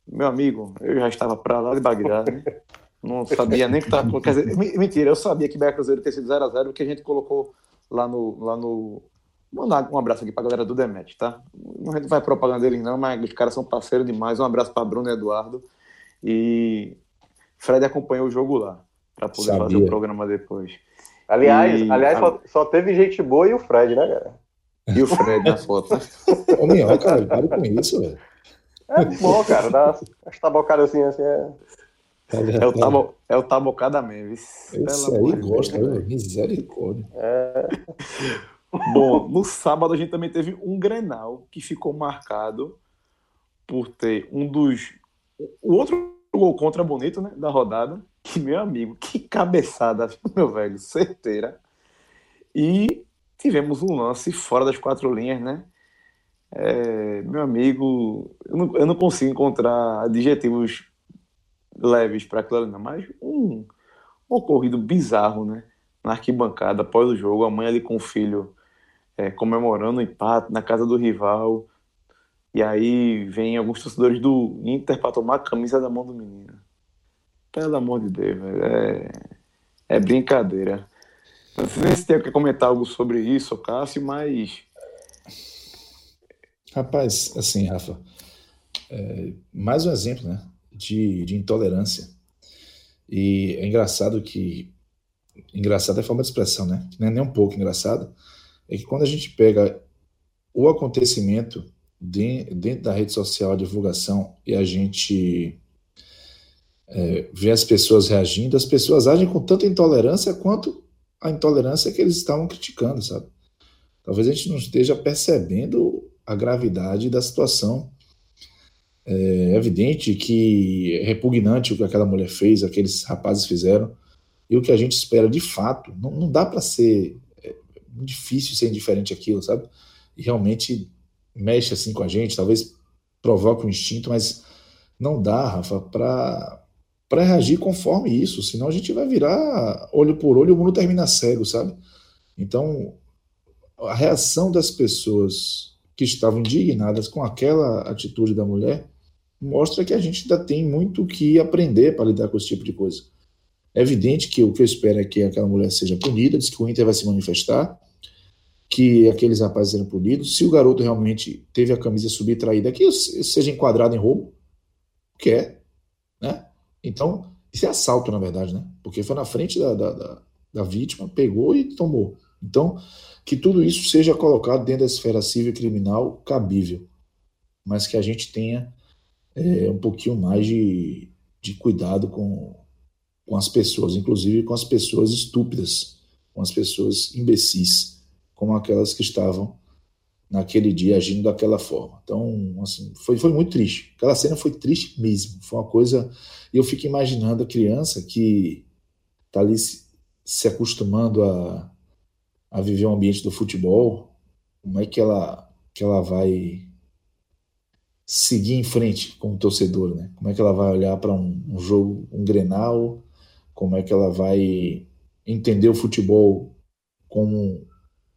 meu amigo, eu já estava para lá de Bagdá, né? Não sabia nem que estava. Mentira, eu sabia que Bahia Cruzeiro tinha sido 0x0, porque a gente colocou lá no. Lá no Mandar um abraço aqui para a galera do Demet, tá? Não a gente vai propaganda deles, não, mas os caras são parceiros demais. Um abraço para Bruno e Eduardo. E Fred acompanhou o jogo lá, para poder sabia. fazer o programa depois. Aliás, e... aliás só, só, teve gente boa e o Fred, né, cara? E o Fred na foto. Ô, Minhol, cara, pare com isso, velho. É bom, cara. Dá as tabocadas assim, assim é... É o, tabo, é o tabocada mesmo. Esse aí gosta, velho. Misericórdia. É... Bom, no sábado a gente também teve um Grenal que ficou marcado por ter um dos. O outro gol contra bonito, né? Da rodada, que, meu amigo, que cabeçada, meu velho, certeira. E tivemos um lance fora das quatro linhas, né? É, meu amigo, eu não, eu não, consigo encontrar adjetivos leves para não, mas um, um ocorrido bizarro, né? Na arquibancada, após o jogo, a mãe ali com o filho é, comemorando o empate na casa do rival. E aí vem alguns torcedores do Inter para tomar a camisa da mão do menino. Pelo amor de Deus, velho. É, é brincadeira. Não sei se tem que comentar algo sobre isso, Cássio, mas. Rapaz, assim, Rafa, é, mais um exemplo né, de, de intolerância. E é engraçado que. Engraçado é forma de expressão, né? Não é nem um pouco engraçado. É que quando a gente pega o acontecimento dentro da rede social, a divulgação, e a gente é, vê as pessoas reagindo, as pessoas agem com tanta intolerância quanto a intolerância que eles estavam criticando, sabe? Talvez a gente não esteja percebendo a gravidade da situação. É evidente que é repugnante o que aquela mulher fez, aqueles rapazes fizeram, e o que a gente espera de fato. Não, não dá para ser é, difícil ser indiferente àquilo, sabe? E realmente mexe assim com a gente, talvez provoque um instinto, mas não dá, Rafa, para para reagir conforme isso, senão a gente vai virar olho por olho e o mundo termina cego, sabe? Então, a reação das pessoas que estavam indignadas com aquela atitude da mulher mostra que a gente ainda tem muito que aprender para lidar com esse tipo de coisa. É evidente que o que eu espero é que aquela mulher seja punida, diz que o Inter vai se manifestar, que aqueles rapazes serão punidos. Se o garoto realmente teve a camisa subtraída, que seja enquadrado em roubo, que é, né? Então, isso é assalto, na verdade, né? Porque foi na frente da, da, da, da vítima, pegou e tomou. Então, que tudo isso seja colocado dentro da esfera civil e criminal cabível, mas que a gente tenha é, um pouquinho mais de, de cuidado com, com as pessoas, inclusive com as pessoas estúpidas, com as pessoas imbecis, como aquelas que estavam naquele dia agindo daquela forma. Então, assim, foi, foi muito triste. Aquela cena foi triste mesmo. Foi uma coisa. E eu fico imaginando a criança que está ali se, se acostumando a, a viver o ambiente do futebol, como é que ela, que ela vai seguir em frente como torcedor, né? Como é que ela vai olhar para um, um jogo, um Grenal? Como é que ela vai entender o futebol como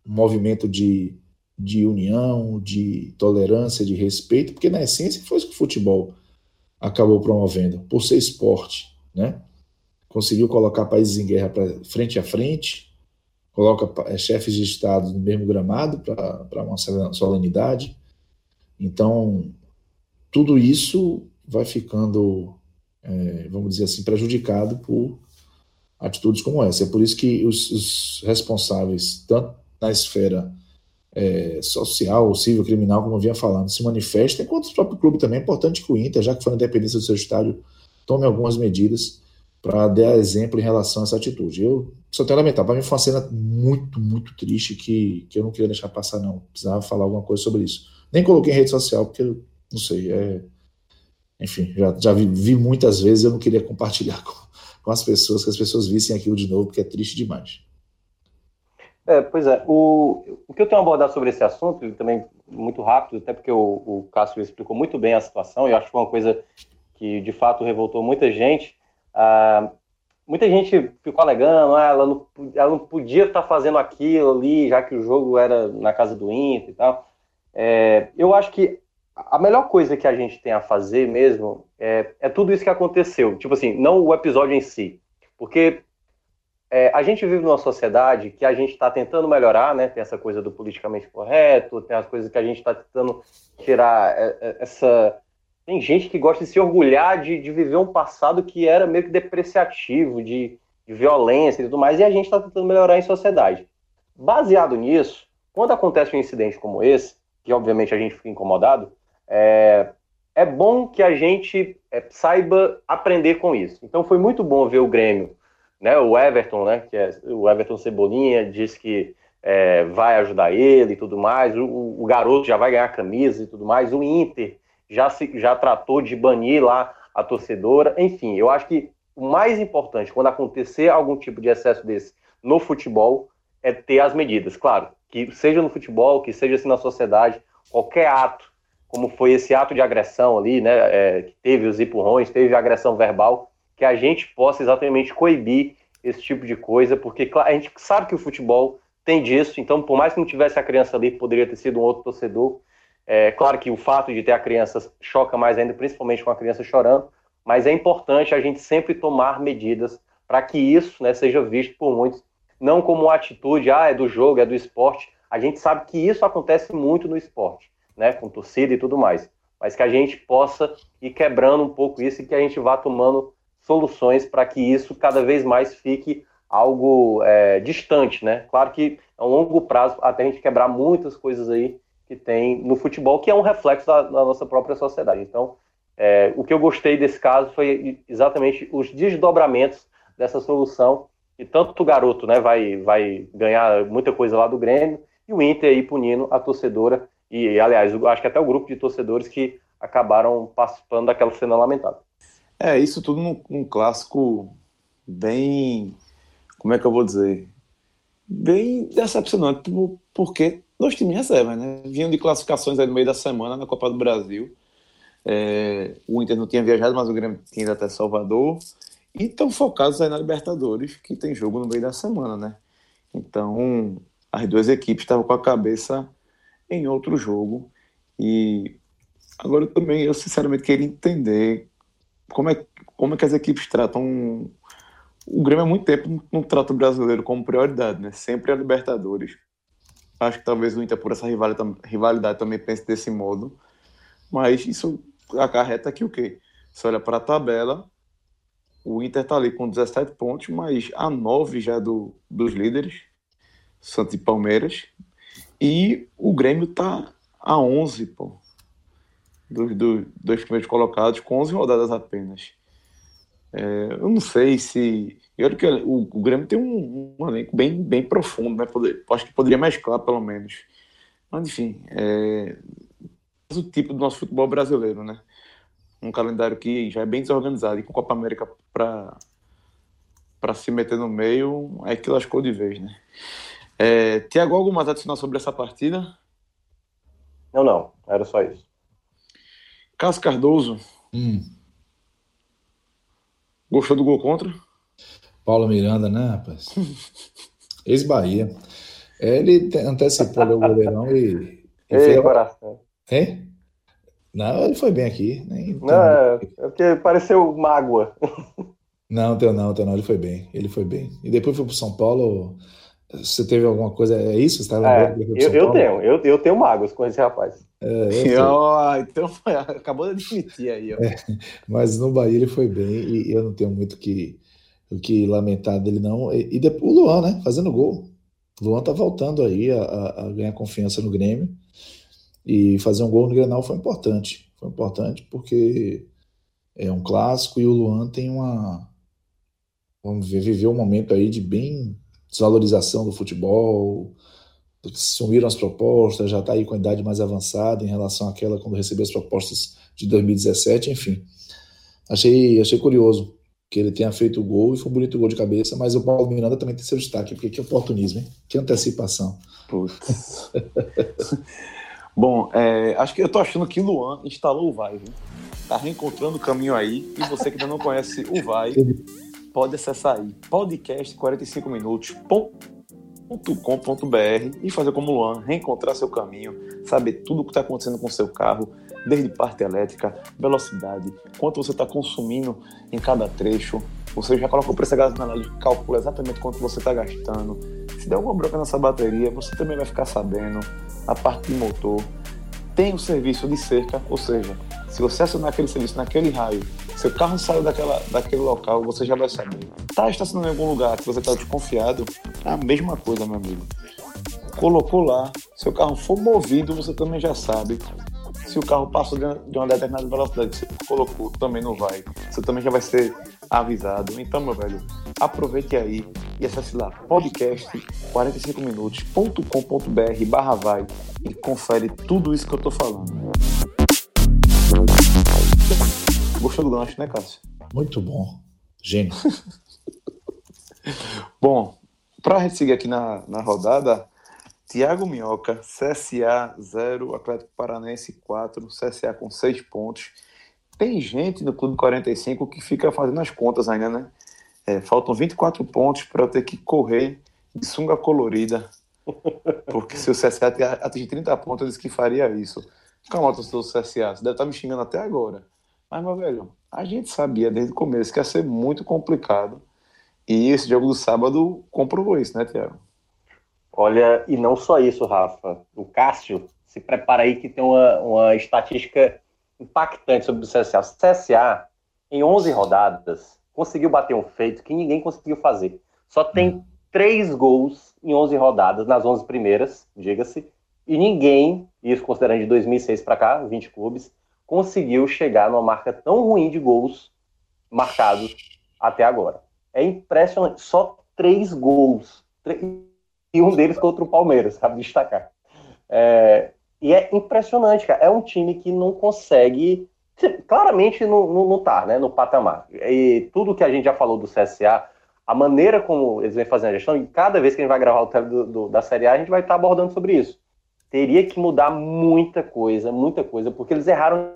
um movimento de de união, de tolerância, de respeito, porque na essência foi isso que o futebol acabou promovendo, por ser esporte, né? Conseguiu colocar países em guerra pra, frente a frente, coloca é, chefes de Estado no mesmo gramado para uma solenidade. Então, tudo isso vai ficando, é, vamos dizer assim, prejudicado por atitudes como essa. É por isso que os, os responsáveis, tanto na esfera é, social civil criminal, como eu vinha falando, se manifesta, enquanto o próprio clube também é importante que o Inter, já que foi na independência do seu estádio, tome algumas medidas para dar exemplo em relação a essa atitude. Eu só tenho a lamentar, para mim foi uma cena muito, muito triste que, que eu não queria deixar passar, não. Precisava falar alguma coisa sobre isso. Nem coloquei em rede social, porque, não sei, é... enfim, já, já vi, vi muitas vezes eu não queria compartilhar com, com as pessoas, que as pessoas vissem aquilo de novo, porque é triste demais. É, pois é, o, o que eu tenho a abordar sobre esse assunto, também muito rápido, até porque o, o Cássio explicou muito bem a situação, e eu acho que foi uma coisa que de fato revoltou muita gente. Ah, muita gente ficou alegando, ah, ela, não, ela não podia estar fazendo aquilo ali, já que o jogo era na casa do Inter e tal. É, eu acho que a melhor coisa que a gente tem a fazer mesmo é, é tudo isso que aconteceu. Tipo assim, não o episódio em si. Porque é, a gente vive numa sociedade que a gente está tentando melhorar, né? Tem essa coisa do politicamente correto, tem as coisas que a gente está tentando tirar é, é, essa. Tem gente que gosta de se orgulhar de, de viver um passado que era meio que depreciativo, de, de violência e tudo mais, e a gente está tentando melhorar em sociedade. Baseado nisso, quando acontece um incidente como esse, que obviamente a gente fica incomodado, é, é bom que a gente é, saiba aprender com isso. Então foi muito bom ver o Grêmio né, o Everton, né, que é o Everton Cebolinha, disse que é, vai ajudar ele e tudo mais. O, o, garoto já vai ganhar camisa e tudo mais. O Inter já, se, já tratou de banir lá a torcedora. Enfim, eu acho que o mais importante quando acontecer algum tipo de excesso desse no futebol é ter as medidas. Claro, que seja no futebol, que seja assim na sociedade, qualquer ato, como foi esse ato de agressão ali, né, é, que teve os empurrões, teve agressão verbal, que a gente possa exatamente coibir esse tipo de coisa, porque a gente sabe que o futebol tem disso, então por mais que não tivesse a criança ali, poderia ter sido um outro torcedor. É claro que o fato de ter a criança choca mais ainda, principalmente com a criança chorando, mas é importante a gente sempre tomar medidas para que isso né, seja visto por muitos, não como uma atitude, ah, é do jogo, é do esporte. A gente sabe que isso acontece muito no esporte, né, com torcida e tudo mais, mas que a gente possa ir quebrando um pouco isso e que a gente vá tomando soluções para que isso cada vez mais fique algo é, distante, né? Claro que é um longo prazo até a gente quebrar muitas coisas aí que tem no futebol, que é um reflexo da, da nossa própria sociedade. Então, é, o que eu gostei desse caso foi exatamente os desdobramentos dessa solução, e tanto o garoto né, vai, vai ganhar muita coisa lá do Grêmio, e o Inter aí punindo a torcedora, e aliás, acho que até o grupo de torcedores que acabaram participando daquela cena lamentável. É, isso tudo num, num clássico bem. Como é que eu vou dizer? Bem decepcionante, porque dois times reservas, né? Vinham de classificações aí no meio da semana na Copa do Brasil. É, o Inter não tinha viajado, mas o Grêmio tinha ido até Salvador. E estão focados aí na Libertadores, que tem jogo no meio da semana, né? Então, as duas equipes estavam com a cabeça em outro jogo. E agora também, eu sinceramente queria entender como é, como é que as equipes tratam. O Grêmio há muito tempo não trata o brasileiro como prioridade, né? Sempre a Libertadores. Acho que talvez o Inter, por essa rivalidade, também pense desse modo. Mas isso acarreta que o quê? Você olha para a tabela, o Inter está ali com 17 pontos, mas a 9 já é do, dos líderes, Santos e Palmeiras. E o Grêmio está a 11, pô dos, do, dois primeiros colocados com 11 rodadas apenas. É, eu não sei se. Eu acho que o, o Grêmio tem um, um elenco bem, bem profundo, né? Poder, acho que poderia mesclar, pelo menos. Mas, enfim, é o tipo do nosso futebol brasileiro, né? Um calendário que já é bem desorganizado e com Copa América para para se meter no meio, é que lascou de vez, né? É, Tiago, algo mais adicional sobre essa partida? Não, não, era só isso. Cássio Cardoso. Hum. Gostou do gol contra? Paulo Miranda, né, rapaz? Ex-Bahia. Ele antecipou o goleirão e. e Ei, coração. Hein? Não, ele foi bem aqui. Nem, não, é, é porque pareceu mágoa. Não, teu não, teu não, ele foi bem. Ele foi bem. E depois foi pro São Paulo. Você teve alguma coisa? É isso? Você tava é, eu, eu tenho, eu, eu tenho mágoas com esse rapaz. É, eu então acabou de admitir aí. Ó. É, mas no Bahia ele foi bem e eu não tenho muito que, o que lamentar dele, não. E, e depois o Luan, né? Fazendo gol. O Luan tá voltando aí a, a, a ganhar confiança no Grêmio. E fazer um gol no Grenal foi importante. Foi importante porque é um clássico e o Luan tem uma. Vamos ver, viveu um momento aí de bem desvalorização do futebol. Sumiram as propostas, já está aí com a idade mais avançada em relação àquela quando recebeu as propostas de 2017, enfim. Achei, achei curioso que ele tenha feito o gol e foi um bonito gol de cabeça, mas o Paulo Miranda também tem seu destaque, porque que oportunismo, hein? Que antecipação. Putz. Bom, é, acho que eu tô achando que o Luan instalou o Vai, viu? Tá reencontrando o caminho aí. E você que ainda não conhece o Vai, pode acessar aí podcast 45 minutos.com.br e fazer como Luan, reencontrar seu caminho, saber tudo o que está acontecendo com seu carro, desde parte elétrica, velocidade, quanto você está consumindo em cada trecho. Você já coloca o preço da gasolina, calcula exatamente quanto você está gastando. Se der alguma bronca nessa bateria, você também vai ficar sabendo a parte de motor. Tem o serviço de cerca, ou seja, se você acionar aquele serviço naquele raio, seu carro saiu daquela, daquele local, você já vai saber. Tá estacionando em algum lugar que você está desconfiado, é a mesma coisa, meu amigo. Colocou lá, seu carro for movido, você também já sabe. Se o carro passou de uma determinada velocidade que você colocou, também não vai. Você também já vai ser avisado. Então, meu velho, aproveite aí e acesse lá podcast45minutos.com.br barra vai e confere tudo isso que eu tô falando. Gostou do gancho, né, Cássio? Muito bom. Gênio. bom, para a gente seguir aqui na, na rodada, Tiago Minhoca, CSA 0, Atlético Paranense 4, CSA com 6 pontos. Tem gente no Clube 45 que fica fazendo as contas ainda, né? É, faltam 24 pontos para eu ter que correr de sunga colorida. Porque se o CSA atingir 30 pontos, eu disse que faria isso. Calma, torcedor do CSA, você deve estar tá me xingando até agora. Mas, meu velho, a gente sabia desde o começo que ia ser muito complicado. E esse jogo do sábado comprovou isso, né, Tiago? Olha, e não só isso, Rafa. O Cássio, se prepara aí que tem uma, uma estatística impactante sobre o CSA. O CSA, em 11 rodadas, conseguiu bater um feito que ninguém conseguiu fazer. Só tem hum. três gols em 11 rodadas, nas 11 primeiras, diga-se, e ninguém, isso considerando de 2006 para cá, 20 clubes, conseguiu chegar numa marca tão ruim de gols marcados até agora. É impressionante, só três gols. E um deles contra o Palmeiras, cabe destacar. É, e é impressionante, cara. É um time que não consegue claramente não, não, não tá, né, no patamar. E tudo que a gente já falou do CSA, a maneira como eles vêm fazendo a gestão, e cada vez que a gente vai gravar o tele do, do, da Série A, a gente vai estar tá abordando sobre isso. Teria que mudar muita coisa, muita coisa, porque eles erraram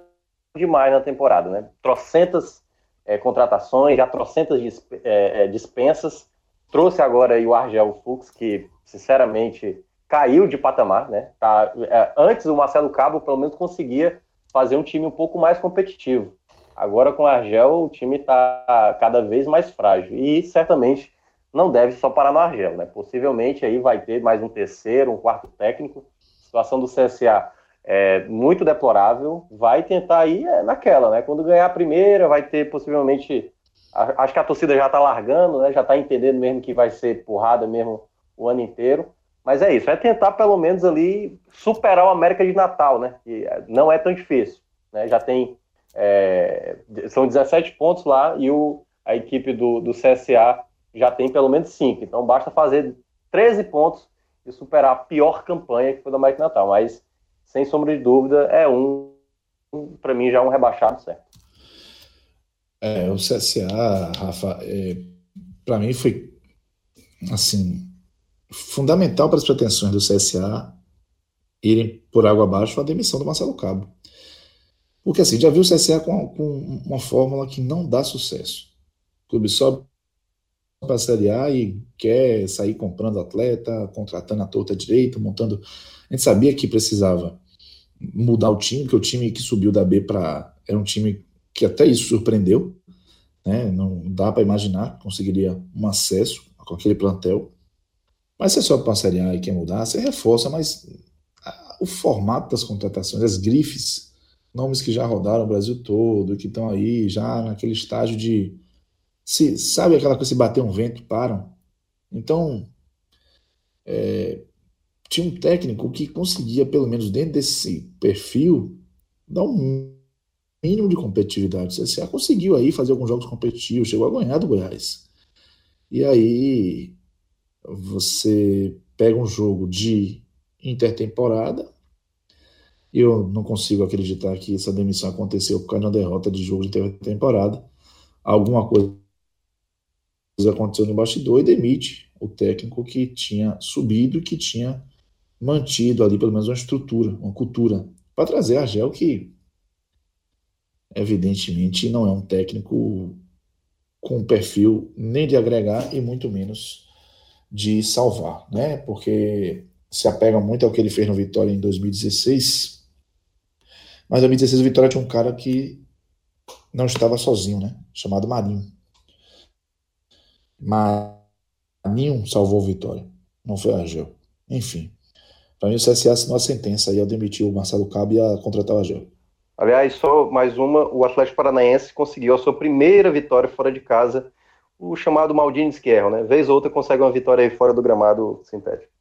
demais na temporada, né? Trocentas é, contratações, já trocentas disp é, dispensas. Trouxe agora o Argel Fux, que, sinceramente, caiu de patamar, né? Tá, é, antes o Marcelo Cabo, pelo menos, conseguia fazer um time um pouco mais competitivo. Agora com o Argel, o time está cada vez mais frágil. E certamente não deve só parar no Argel, né? Possivelmente aí vai ter mais um terceiro, um quarto técnico. Situação do CSA é muito deplorável. Vai tentar ir é, naquela, né? Quando ganhar a primeira, vai ter possivelmente. Acho que a torcida já está largando, né? Já está entendendo mesmo que vai ser porrada mesmo o ano inteiro. Mas é isso, é tentar pelo menos ali superar o América de Natal, né? Que é, não é tão difícil. Né? Já tem. É, são 17 pontos lá e o, a equipe do, do CSA já tem pelo menos cinco. Então basta fazer 13 pontos superar a pior campanha que foi do Mike Natal. Mas, sem sombra de dúvida, é um, para mim, já um rebaixado certo. É, o CSA, Rafa, é, para mim foi assim fundamental para as pretensões do CSA irem por água abaixo a demissão do Marcelo Cabo. Porque assim, já viu o CSA com, com uma fórmula que não dá sucesso. O clube sobe para a Série A e quer sair comprando atleta, contratando a torta direita, montando. A gente sabia que precisava mudar o time, que o time que subiu da B para. Era um time que até isso surpreendeu. Né? Não dá para imaginar que conseguiria um acesso com aquele plantel. Mas você sobe para a Série A e quer mudar, você reforça, mas o formato das contratações, as grifes, nomes que já rodaram o Brasil todo, que estão aí já naquele estágio de. Se, sabe aquela coisa, se bater um vento, param. Então, é, tinha um técnico que conseguia, pelo menos dentro desse perfil, dar um mínimo de competitividade. O CSA conseguiu aí fazer alguns jogos competitivos, chegou a ganhar do Goiás. E aí você pega um jogo de intertemporada. Eu não consigo acreditar que essa demissão aconteceu por causa de uma derrota de jogo de intertemporada. Alguma coisa aconteceu no bastidor e demite o técnico que tinha subido e que tinha mantido ali pelo menos uma estrutura, uma cultura, para trazer Argel que evidentemente não é um técnico com perfil nem de agregar e muito menos de salvar, né? Porque se apega muito ao que ele fez no Vitória em 2016. Mas em 2016 o Vitória tinha um cara que não estava sozinho, né? Chamado Marinho. Marinho salvou o Vitória, não foi a Argel. Enfim, para mim o CSA assinou a sentença aí ao demitir o Marcelo Cabo e a contratar o Argel. Aliás, só mais uma, o Atlético Paranaense conseguiu a sua primeira vitória fora de casa, o chamado Maldini Esquerro, né? Vez ou outra consegue uma vitória aí fora do gramado sintético.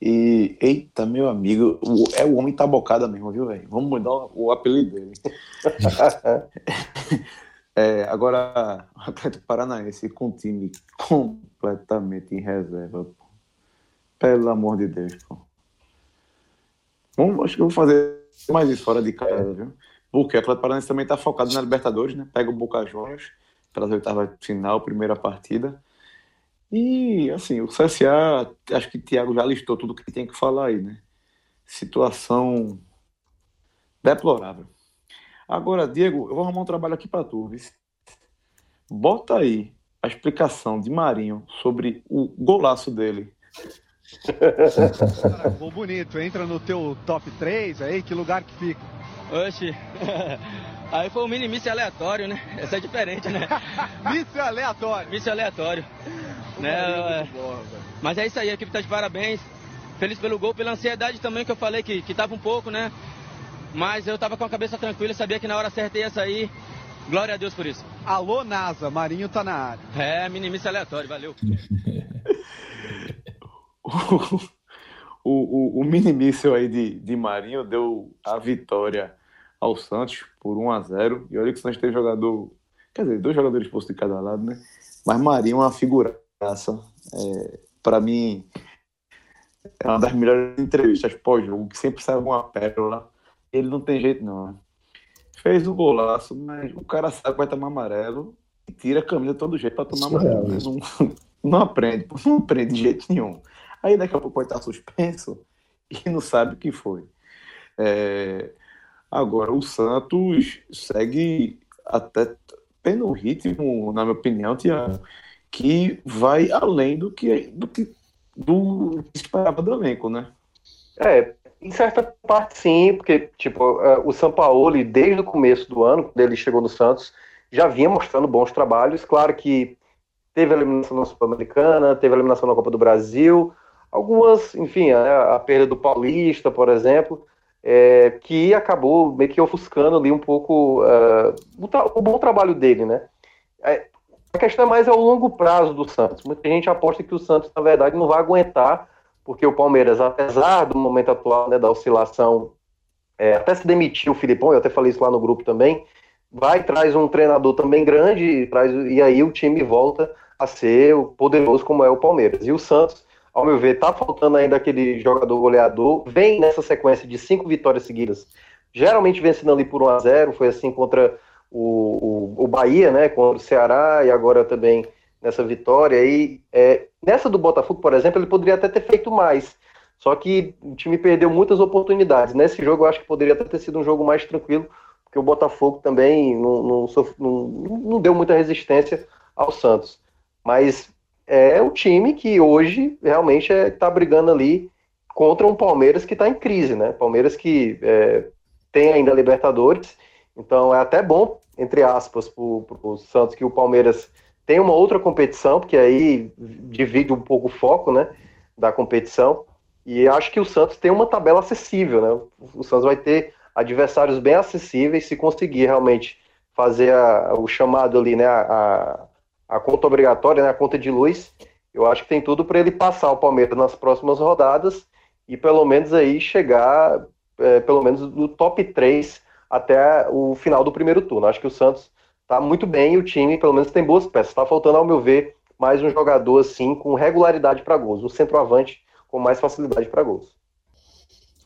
E, eita, meu amigo, é o homem tabocada mesmo, viu, velho? Vamos mudar o apelido dele. é, agora, o Atlético Paranaense com o time completamente em reserva, pô. Pelo amor de Deus, pô. Bom, acho que eu vou fazer mais isso fora de casa, viu? Porque o Atlético Paranaense também tá focado na Libertadores, né? Pega o Boca Juniors pelas oitavas de final, primeira partida. E, assim, o CSA, acho que o Thiago já listou tudo que tem que falar aí, né? Situação deplorável. Agora, Diego, eu vou arrumar um trabalho aqui para tu, viu? Bota aí a explicação de Marinho sobre o golaço dele. Cara, gol bonito, entra no teu top 3 aí, que lugar que fica? Oxe, Aí foi um mini míssil aleatório, né? Essa é diferente, né? míssil aleatório. Míssil aleatório. né? É Mas é isso aí, a equipe tá de parabéns. Feliz pelo gol, pela ansiedade também que eu falei que, que tava um pouco, né? Mas eu tava com a cabeça tranquila, sabia que na hora certa ia sair. Glória a Deus por isso. Alô, NASA, Marinho tá na área. É, mini míssil aleatório, valeu. o, o, o mini míssil aí de, de Marinho deu a vitória ao Santos por 1 a 0 E olha que o Santos tem jogador, quer dizer, dois jogadores postos de cada lado, né? Mas Marinho é uma figuraça. É, para mim, é uma das melhores entrevistas pós-jogo, que sempre sai alguma pérola. Ele não tem jeito, não. Fez o golaço, mas o cara sabe que vai tomar amarelo e tira a camisa todo jeito para tomar amarelo. Né? Não, não aprende, não aprende de jeito nenhum. Aí daqui a pouco vai estar suspenso e não sabe o que foi. É, Agora, o Santos segue até tendo um ritmo, na minha opinião, Tiago, que vai além do que, do que do que esperava do elenco, né? É, em certa parte sim, porque tipo, é, o São Paulo, desde o começo do ano, quando ele chegou no Santos, já vinha mostrando bons trabalhos. Claro que teve a eliminação na Sul-Americana, teve a eliminação na Copa do Brasil, algumas, enfim, a, a perda do Paulista, por exemplo, é, que acabou meio que ofuscando ali um pouco uh, o, o, bom trabalho dele, né? É, a questão é mais é o longo prazo do Santos. Muita gente aposta que o Santos, na verdade, não vai aguentar, porque o Palmeiras, apesar do momento atual, né, da oscilação, é, até se demitiu o Filipão, eu até falei isso lá no grupo também, vai traz um treinador também grande, e, traz, e aí o time volta a ser poderoso como é o Palmeiras. E o Santos, ao meu ver, tá faltando ainda aquele jogador goleador, vem nessa sequência de cinco vitórias seguidas, geralmente vencendo ali por 1 a 0 foi assim contra o, o, o Bahia, né, contra o Ceará, e agora também nessa vitória. E é, nessa do Botafogo, por exemplo, ele poderia até ter feito mais, só que o time perdeu muitas oportunidades. Nesse jogo, eu acho que poderia até ter sido um jogo mais tranquilo, porque o Botafogo também não, não, não, não deu muita resistência ao Santos. Mas é o time que hoje realmente está é, tá brigando ali contra um Palmeiras que está em crise, né? Palmeiras que é, tem ainda Libertadores, então é até bom, entre aspas, para o Santos que o Palmeiras tem uma outra competição, porque aí divide um pouco o foco, né, da competição. E acho que o Santos tem uma tabela acessível, né? O Santos vai ter adversários bem acessíveis se conseguir realmente fazer a, o chamado ali, né, a, a conta obrigatória, né, a conta de luz. Eu acho que tem tudo para ele passar o Palmeiras nas próximas rodadas e pelo menos aí chegar é, pelo menos no top 3 até o final do primeiro turno. Acho que o Santos está muito bem o time pelo menos tem boas peças. Está faltando, ao meu ver, mais um jogador assim com regularidade para gols, um centroavante com mais facilidade para gols.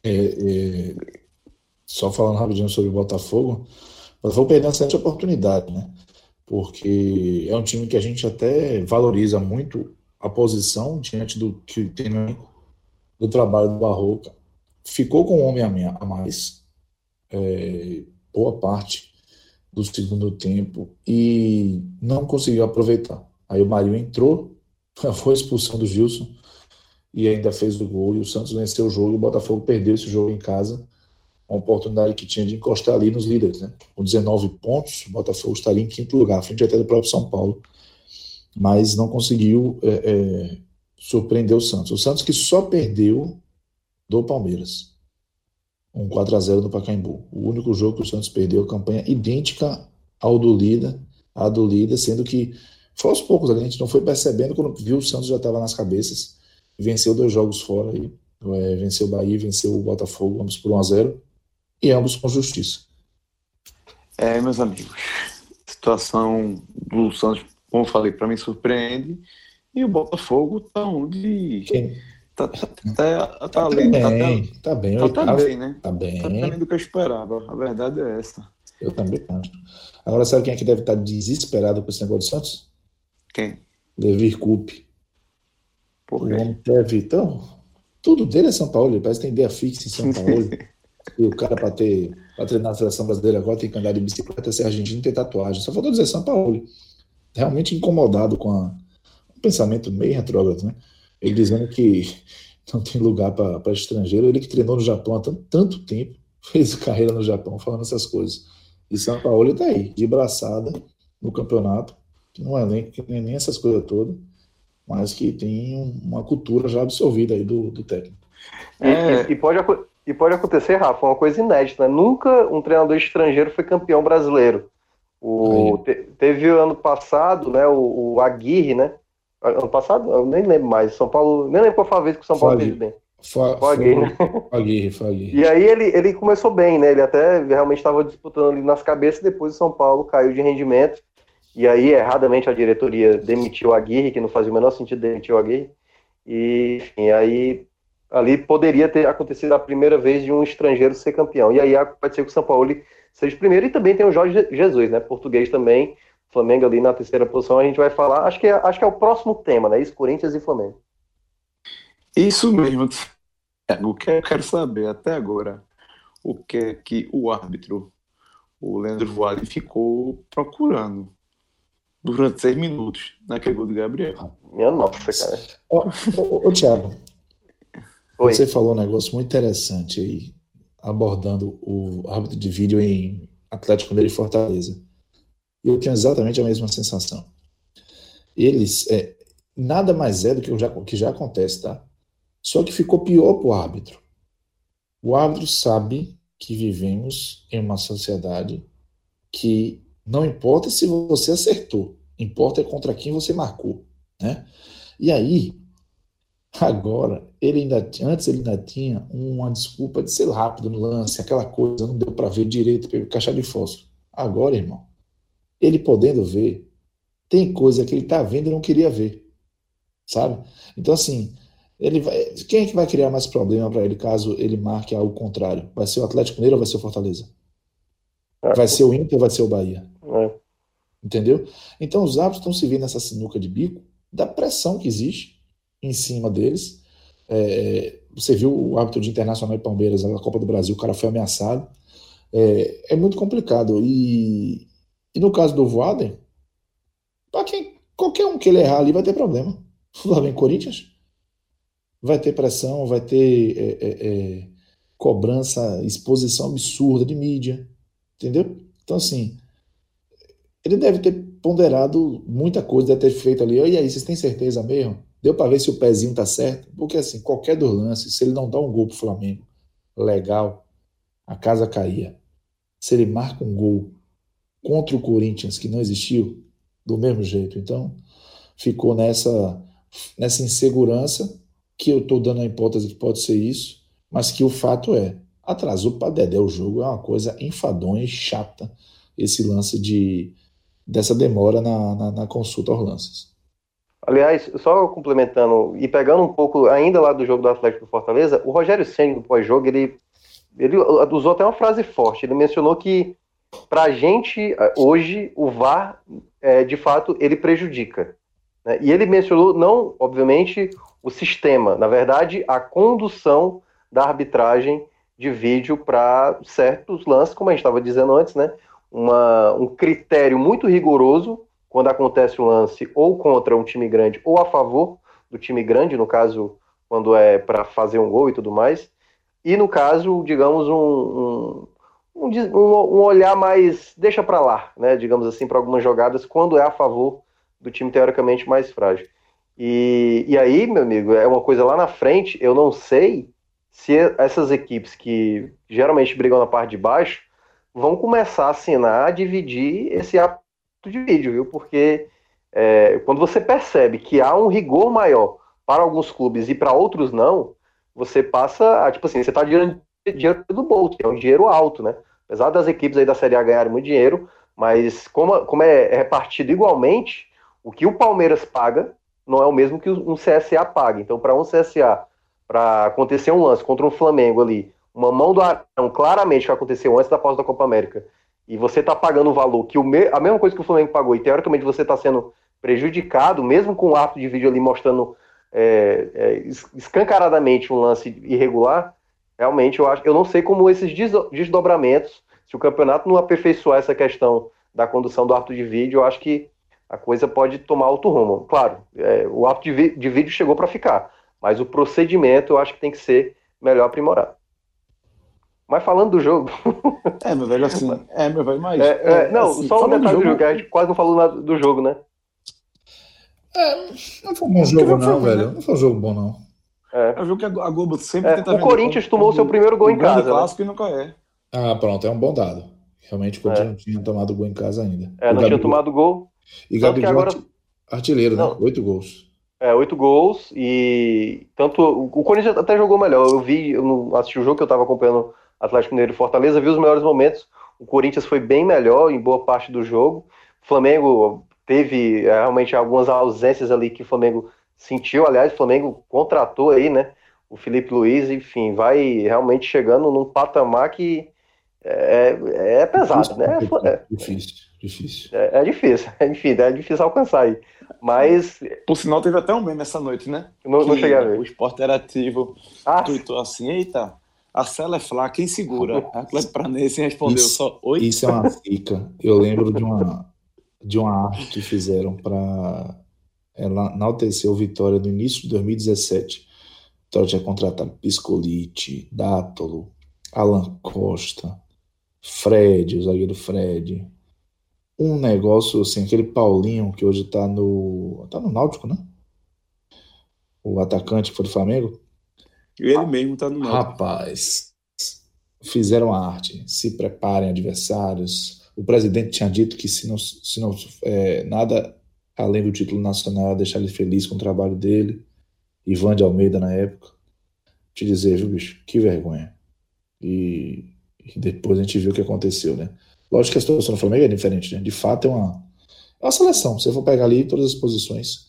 É, é, só falando rapidinho sobre o Botafogo, o Botafogo perdeu uma certa oportunidade, né? Porque é um time que a gente até valoriza muito a posição diante do que tem do trabalho do Barroca. Ficou com um homem a mais, é, boa parte do segundo tempo, e não conseguiu aproveitar. Aí o Marinho entrou, foi expulsão do Gilson, e ainda fez o gol, e o Santos venceu o jogo, e o Botafogo perdeu esse jogo em casa, uma oportunidade que tinha de encostar ali nos líderes, né? Com 19 pontos, o Botafogo estaria em quinto lugar, frente até do próprio São Paulo, mas não conseguiu é, é, surpreender o Santos. O Santos que só perdeu do Palmeiras. Um 4 a 0 no Pacaembu. O único jogo que o Santos perdeu, campanha idêntica ao do Lida, a do Lida, sendo que foi aos poucos, a gente não foi percebendo quando viu o Santos já estava nas cabeças. Venceu dois jogos fora aí. É, venceu o Bahia, venceu o Botafogo, ambos por 1 a 0 e ambos com justiça. É, meus amigos, a situação do Santos, como eu falei, para mim surpreende. E o Botafogo tá onde. Quem? Tá, tá, tá, tá, tá ali, bem, tá, tá, tá bem, tá, tá bem, né? Tá bem. Tá bem do que eu esperava. A verdade é essa. Eu também acho. Agora, sabe quem é que deve estar desesperado com esse negócio do Santos? Quem? Levir Coupe. Por quê? O homem teve. Então, tudo dele é São Paulo. Ele parece que tem ideia fixa em São Paulo. e o cara, para ter pra treinar a seleção brasileira agora, tem que andar de bicicleta, ser argentino e ter tatuagem. Só faltou dizer São Paulo. Realmente incomodado com a, um pensamento meio retrógrado, né? Ele dizendo que não tem lugar para estrangeiro. Ele que treinou no Japão há tanto, tanto, tempo, fez carreira no Japão falando essas coisas. E São Paulo está aí, de braçada no campeonato, que não é nem, nem essas coisas todas, mas que tem uma cultura já absorvida aí do, do técnico. É... E, e, pode, e pode acontecer, Rafa, uma coisa inédita. Né? Nunca um treinador estrangeiro foi campeão brasileiro. O, te, teve ano passado, né, o, o Aguirre, né? Ano passado? Eu nem lembro mais. São Paulo. Nem lembro qual foi a vez que o São Paulo fez bem. Foi, foi, Aguirre, Aguirre, foi Aguirre. E aí ele, ele começou bem, né? Ele até realmente estava disputando ali nas cabeças, depois o São Paulo caiu de rendimento. E aí, erradamente, a diretoria demitiu a Aguirre, que não fazia o menor sentido demitir o Aguirre. E, enfim, aí ali poderia ter acontecido a primeira vez de um estrangeiro ser campeão. E aí pode ser que o São Paulo seja primeiro. E também tem o Jorge Jesus, né? Português também, Flamengo ali na terceira posição, a gente vai falar, acho que é, acho que é o próximo tema, né? Isso, Corinthians e Flamengo. Isso mesmo. O que eu quero saber até agora, o que é que o árbitro, o Leandro Voade, ficou procurando durante seis minutos naquele gol do Gabriel. Minha nossa, cara. Ô, ô, ô Thiago, Oi. você falou um negócio muito interessante aí, abordando o árbitro de vídeo em Atlético Mineiro e Fortaleza eu tinha exatamente a mesma sensação. Eles, é, nada mais é do que já, que já acontece, tá? Só que ficou pior para o árbitro. O árbitro sabe que vivemos em uma sociedade que não importa se você acertou, importa é contra quem você marcou, né? E aí, agora, ele ainda antes ele ainda tinha uma desculpa de ser rápido no lance, aquela coisa, não deu para ver direito, pelo caixa de fósforo. Agora, irmão, ele podendo ver, tem coisa que ele está vendo e não queria ver, sabe? Então, assim, ele vai, quem é que vai criar mais problema para ele caso ele marque algo contrário? Vai ser o Atlético Mineiro ou vai ser o Fortaleza? É. Vai ser o Inter ou vai ser o Bahia? É. Entendeu? Então os árbitros estão se vendo nessa sinuca de bico da pressão que existe em cima deles. É, você viu o árbitro de Internacional e Palmeiras na Copa do Brasil, o cara foi ameaçado. É, é muito complicado. E, e no caso do Voaden, para quem qualquer um que ele errar ali vai ter problema. Vem Corinthians, vai ter pressão, vai ter é, é, é, cobrança, exposição absurda de mídia, entendeu? Então, assim, ele deve ter ponderado muita coisa, deve ter feito ali, e aí, vocês têm certeza mesmo? Deu para ver se o pezinho tá certo? Porque, assim, qualquer dos lances, se ele não dá um gol pro Flamengo, legal, a casa caía. Se ele marca um gol contra o Corinthians, que não existiu, do mesmo jeito. Então, ficou nessa, nessa insegurança que eu estou dando a hipótese que pode ser isso, mas que o fato é, atrasou para Dedé o jogo, é uma coisa enfadonha e chata esse lance de dessa demora na, na, na consulta aos lances. Aliás, só complementando e pegando um pouco ainda lá do jogo do Atlético do Fortaleza, o Rogério Senna, no pós-jogo, ele, ele usou até uma frase forte. Ele mencionou que, para a gente, hoje, o VAR, é, de fato, ele prejudica. Né? E ele mencionou, não, obviamente, o sistema, na verdade, a condução da arbitragem de vídeo para certos lances, como a gente estava dizendo antes, né? Uma, um critério muito rigoroso quando acontece o lance ou contra um time grande ou a favor do time grande, no caso, quando é para fazer um gol e tudo mais. E no caso, digamos, um, um, um, um olhar mais deixa para lá, né? Digamos assim, para algumas jogadas, quando é a favor do time teoricamente mais frágil. E, e aí, meu amigo, é uma coisa lá na frente, eu não sei se essas equipes que geralmente brigam na parte de baixo vão começar a assinar, a dividir esse ato de vídeo, viu? Porque é, quando você percebe que há um rigor maior para alguns clubes e para outros não, você passa a, tipo assim, você está dinheiro, dinheiro do bolso, é um dinheiro alto, né? Apesar das equipes aí da Série A ganharem muito dinheiro, mas como, como é, é repartido igualmente, o que o Palmeiras paga não é o mesmo que um CSA paga. Então, para um CSA, para acontecer um lance contra um Flamengo ali, uma mão do Arão, claramente que aconteceu antes da pausa da Copa América, e você está pagando o valor que o me... a mesma coisa que o Flamengo pagou, e teoricamente você está sendo prejudicado, mesmo com o ato de vídeo ali mostrando é, é, escancaradamente um lance irregular, realmente eu acho, eu não sei como esses desdobramentos, se o campeonato não aperfeiçoar essa questão da condução do ato de vídeo, eu acho que a coisa pode tomar outro rumo. Claro, é, o ato de, de vídeo chegou para ficar, mas o procedimento eu acho que tem que ser melhor aprimorado. Mas falando do jogo. é, meu velho, assim. É, meu velho, mas. É, é, não, assim, só um detalhe do jogo, do jogo, que a gente quase não falou nada do jogo, né? É, não foi um bom jogo, não, velho. Né? Não foi um jogo bom, não. É, é um jogo que a Globo sempre é, O Corinthians tomou seu primeiro gol em casa. Né? clássico né? e nunca é. Ah, pronto, é um bom dado. Realmente o Corinthians é. não tinha tomado gol em casa ainda. É, não tinha tomado gol. E Gabigol agora... artilheiro, né? Oito gols. É, oito gols e tanto o Corinthians até jogou melhor. Eu vi, eu não assisti o jogo que eu estava acompanhando Atlético Mineiro e Fortaleza, vi os melhores momentos. O Corinthians foi bem melhor em boa parte do jogo. O Flamengo teve é, realmente algumas ausências ali que o Flamengo sentiu. Aliás, o Flamengo contratou aí, né? O Felipe Luiz, enfim, vai realmente chegando num patamar que é, é pesado, né? É, difícil, difícil. É, é, difícil, enfim, é difícil alcançar aí. Mas. Por sinal, teve até um meme essa noite, né? Não, não cheguei a ver. O esporte interativo ah, tweetou assim: eita, a cela é flaca, quem segura? Atlético Paranense respondeu isso, só oi. Isso é uma fica. Eu lembro de uma, de uma arte que fizeram para enaltecer o Vitória no início de 2017. Vitória tinha contratado Piscolite, Dátolo, Alan Costa, Fred, o zagueiro Fred. Um negócio assim, aquele Paulinho que hoje tá no. tá no Náutico, né? O atacante que foi do Flamengo. Ele ah, mesmo tá no Náutico. Rapaz, fizeram a arte. Se preparem, adversários. O presidente tinha dito que se não, se não é, nada além do título nacional deixar ele feliz com o trabalho dele. Ivan de Almeida na época. Te dizer, viu, bicho? Que vergonha. E e depois a gente viu o que aconteceu, né? Lógico que a situação do Flamengo é diferente, né? De fato, é uma, é uma seleção. Se eu for pegar ali todas as posições,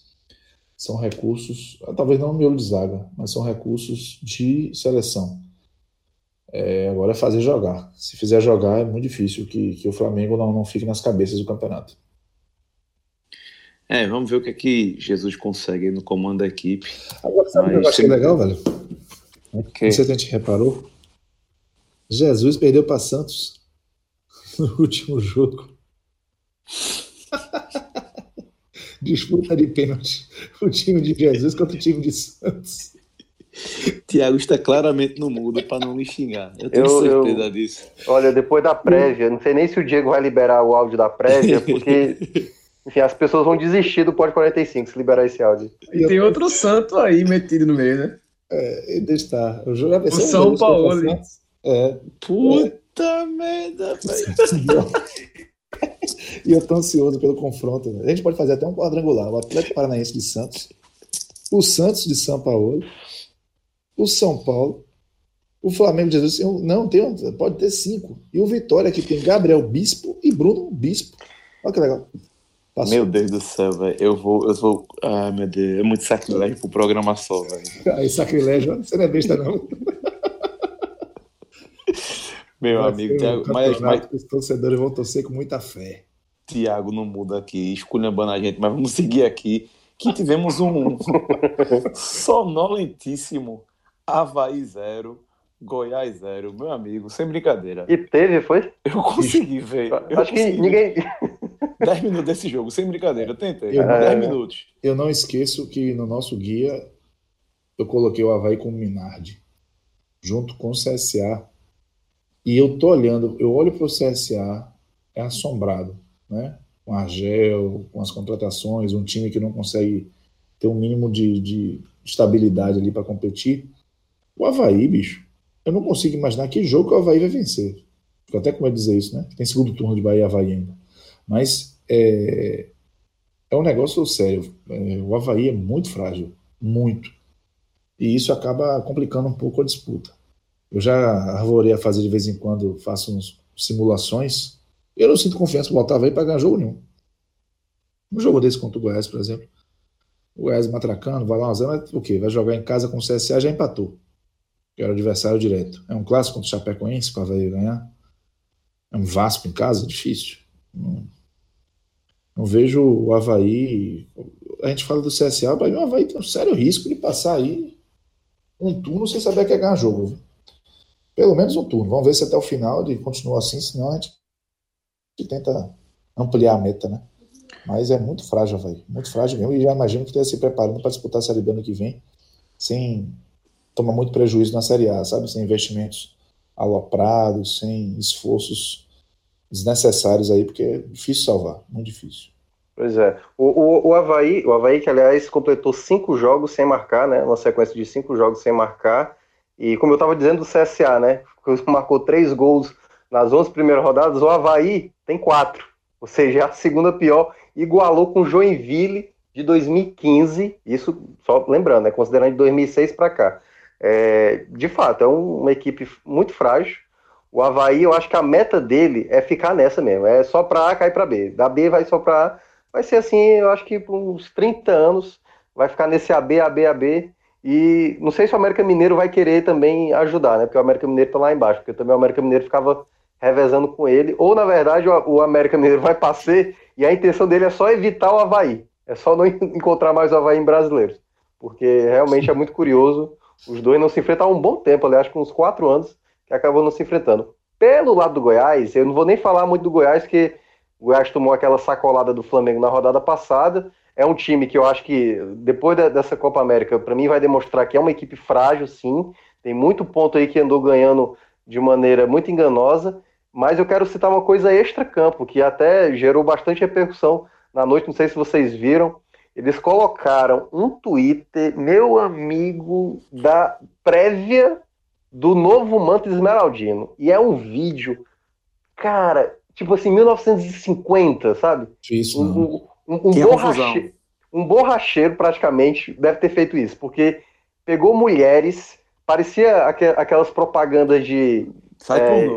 são recursos, talvez não miolo de zaga, mas são recursos de seleção. É, agora é fazer jogar. Se fizer jogar, é muito difícil que, que o Flamengo não, não fique nas cabeças do campeonato. É, vamos ver o que é que Jesus consegue no comando da equipe. Agora, sabe o que eu achei legal, velho? Que? Não sei se a gente reparou. Jesus perdeu para Santos no último jogo. Disputa de pênalti. O time de Jesus contra o time de Santos. Tiago está claramente no mudo para não me xingar. Eu tenho eu, certeza eu, disso. Olha, depois da prévia, não sei nem se o Diego vai liberar o áudio da prévia, porque enfim, as pessoas vão desistir do Pod 45 se liberar esse áudio. E tem outro santo aí metido no meio, né? É, deixa estar. O jogo é O São Paulo. É. Puta é. merda, velho. e eu tô ansioso pelo confronto. Né? A gente pode fazer até um quadrangular. O Atlético Paranaense de Santos, o Santos de São Paulo, o São Paulo, o Flamengo de Jesus. Não, tem, pode ter cinco. E o Vitória, que tem Gabriel Bispo e Bruno Bispo. Olha que legal. Passou. Meu Deus do céu, velho. Eu vou, eu vou. Ai, meu Deus. É muito sacrilégio pro programa só, velho. Aí, sacrilégio, você não é besta, não. Meu Vai amigo, Thiago, mas, mas. Os torcedores vão torcer com muita fé. Tiago não muda aqui, esculhambando a gente, mas vamos seguir aqui. Que tivemos um sonolentíssimo Havaí zero, Goiás zero, meu amigo, sem brincadeira. E teve, foi? Eu consegui ver. Eu Acho consegui. que ninguém. 10 minutos desse jogo, sem brincadeira, eu tentei. Eu, 10 minutos. Eu não esqueço que no nosso guia eu coloquei o Havaí com o Minardi, junto com o CSA. E eu tô olhando, eu olho para o CSA, é assombrado, né? Com a Argel, com as contratações, um time que não consegue ter um mínimo de, de estabilidade ali para competir. O Havaí, bicho, eu não consigo imaginar que jogo que o Havaí vai vencer. Fico até com medo de dizer isso, né? Tem segundo turno de Bahia e Havaí ainda. Mas é, é um negócio sério. É, o Havaí é muito frágil, muito. E isso acaba complicando um pouco a disputa. Eu já arvorei a fazer de vez em quando, faço uns simulações. Eu não sinto confiança para botar Havaí para ganhar jogo nenhum. Um jogo desse contra o Goiás, por exemplo. O Goiás matracando, vai lá, mas o quê? Vai jogar em casa com o CSA, já empatou. Que era o adversário direto. É um clássico contra o Chapecoense para o Havaí ganhar. É um Vasco em casa, difícil. Não, não vejo o Havaí. A gente fala do CSA, mas o Havaí tem um sério risco de passar aí um turno sem saber que é ganhar jogo. Pelo menos um turno. Vamos ver se até o final ele continua assim, senão a gente tenta ampliar a meta, né? Mas é muito frágil, Havaí. Muito frágil mesmo. E já imagino que esteja se preparando para disputar a Série B ano que vem, sem tomar muito prejuízo na Série A, sabe? Sem investimentos aloprados, sem esforços desnecessários aí, porque é difícil salvar, muito difícil. Pois é. O, o, o, Havaí, o Havaí, que aliás completou cinco jogos sem marcar, né? Uma sequência de cinco jogos sem marcar. E como eu estava dizendo do CSA, né? Marcou três gols nas 11 primeiras rodadas. O Havaí tem quatro. Ou seja, é a segunda pior. Igualou com o Joinville de 2015. Isso, só lembrando, né? Considerando de 2006 para cá. É, de fato, é uma equipe muito frágil. O Havaí, eu acho que a meta dele é ficar nessa mesmo. É só para A, cai para B. Da B vai só para A. Vai ser assim, eu acho que por uns 30 anos vai ficar nesse AB, AB, AB. E não sei se o América Mineiro vai querer também ajudar, né? Porque o América Mineiro tá lá embaixo. Porque também o América Mineiro ficava revezando com ele. Ou, na verdade, o América Mineiro vai passar e a intenção dele é só evitar o Havaí. É só não encontrar mais o Havaí em brasileiros. Porque realmente é muito curioso. Os dois não se enfrentam há um bom tempo, aliás, com uns quatro anos que acabou não se enfrentando. Pelo lado do Goiás, eu não vou nem falar muito do Goiás, porque o Goiás tomou aquela sacolada do Flamengo na rodada passada. É um time que eu acho que, depois dessa Copa América, para mim vai demonstrar que é uma equipe frágil, sim. Tem muito ponto aí que andou ganhando de maneira muito enganosa. Mas eu quero citar uma coisa extra-campo, que até gerou bastante repercussão na noite. Não sei se vocês viram. Eles colocaram um Twitter, meu amigo, da prévia do novo manto esmeraldino. E é um vídeo, cara, tipo assim, 1950, sabe? Isso. Um, um, um, borrache... um borracheiro praticamente deve ter feito isso, porque pegou mulheres, parecia aquelas propagandas de. Sai é,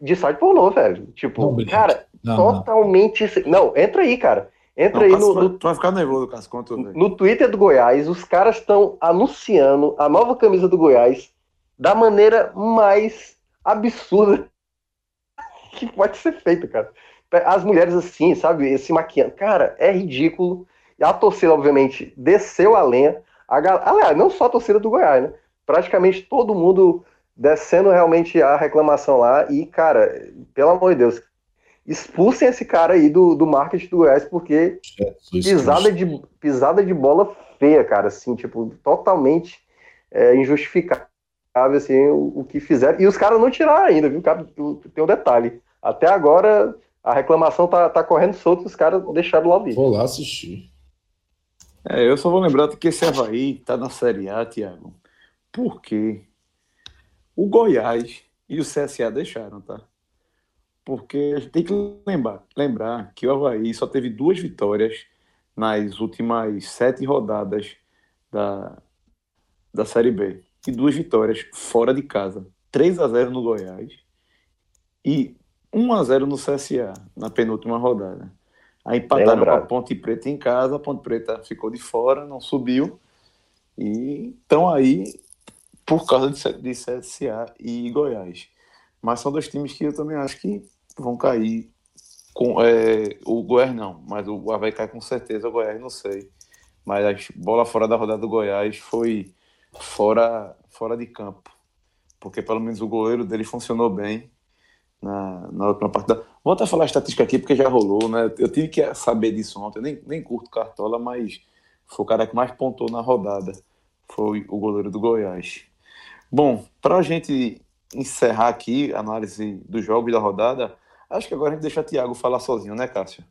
de site pornô, velho. Tipo, Não, cara, Não, não. totalmente. Não. entra aí, cara. Entra Não, aí no, Tu vai ficar nervoso, Cássio, no Twitter do Goiás. Os caras estão anunciando a nova camisa do Goiás da maneira mais absurda que pode ser feita, cara. As mulheres assim, sabe, se maquiando. Cara, é ridículo. E a torcida, obviamente, desceu a lenha. A gal... Aliás, não só a torcida do Goiás, né? Praticamente todo mundo descendo realmente a reclamação lá. E, cara, pelo amor de Deus, expulsem esse cara aí do, do marketing do Goiás, porque Jesus pisada Cristo. de, pisada de bola feia, cara, assim, tipo, totalmente é, injustificável, assim, o, o que fizeram. E os caras não tiraram ainda, viu? Cara, Tem um detalhe. Até agora a reclamação tá, tá correndo solto e os caras deixaram lá o vídeo. Vou lá assistir. É, eu só vou lembrar que esse Havaí tá na Série A, Thiago. Por quê? O Goiás e o CSA deixaram, tá? Porque a gente tem que lembrar, lembrar que o Havaí só teve duas vitórias nas últimas sete rodadas da, da Série B. E duas vitórias fora de casa. 3 a 0 no Goiás e 1 a 0 no CSA na penúltima rodada. Aí empataram com a. Ponte Preta em casa, a Ponte Preta ficou de fora, não subiu. E estão aí por causa de, de CSA e Goiás. Mas são dois times que eu também acho que vão cair. Com, é, o Goiás não, mas o Havaí cai com certeza, o Goiás não sei. Mas a bola fora da rodada do Goiás foi fora, fora de campo. Porque pelo menos o goleiro dele funcionou bem na, na última partida. Vou até falar a estatística aqui porque já rolou, né? Eu tive que saber disso ontem, eu nem, nem curto Cartola, mas foi o cara que mais pontou na rodada. Foi o goleiro do Goiás. Bom, para a gente encerrar aqui a análise dos jogos da rodada, acho que agora a gente deixa o Thiago falar sozinho, né, Cássio?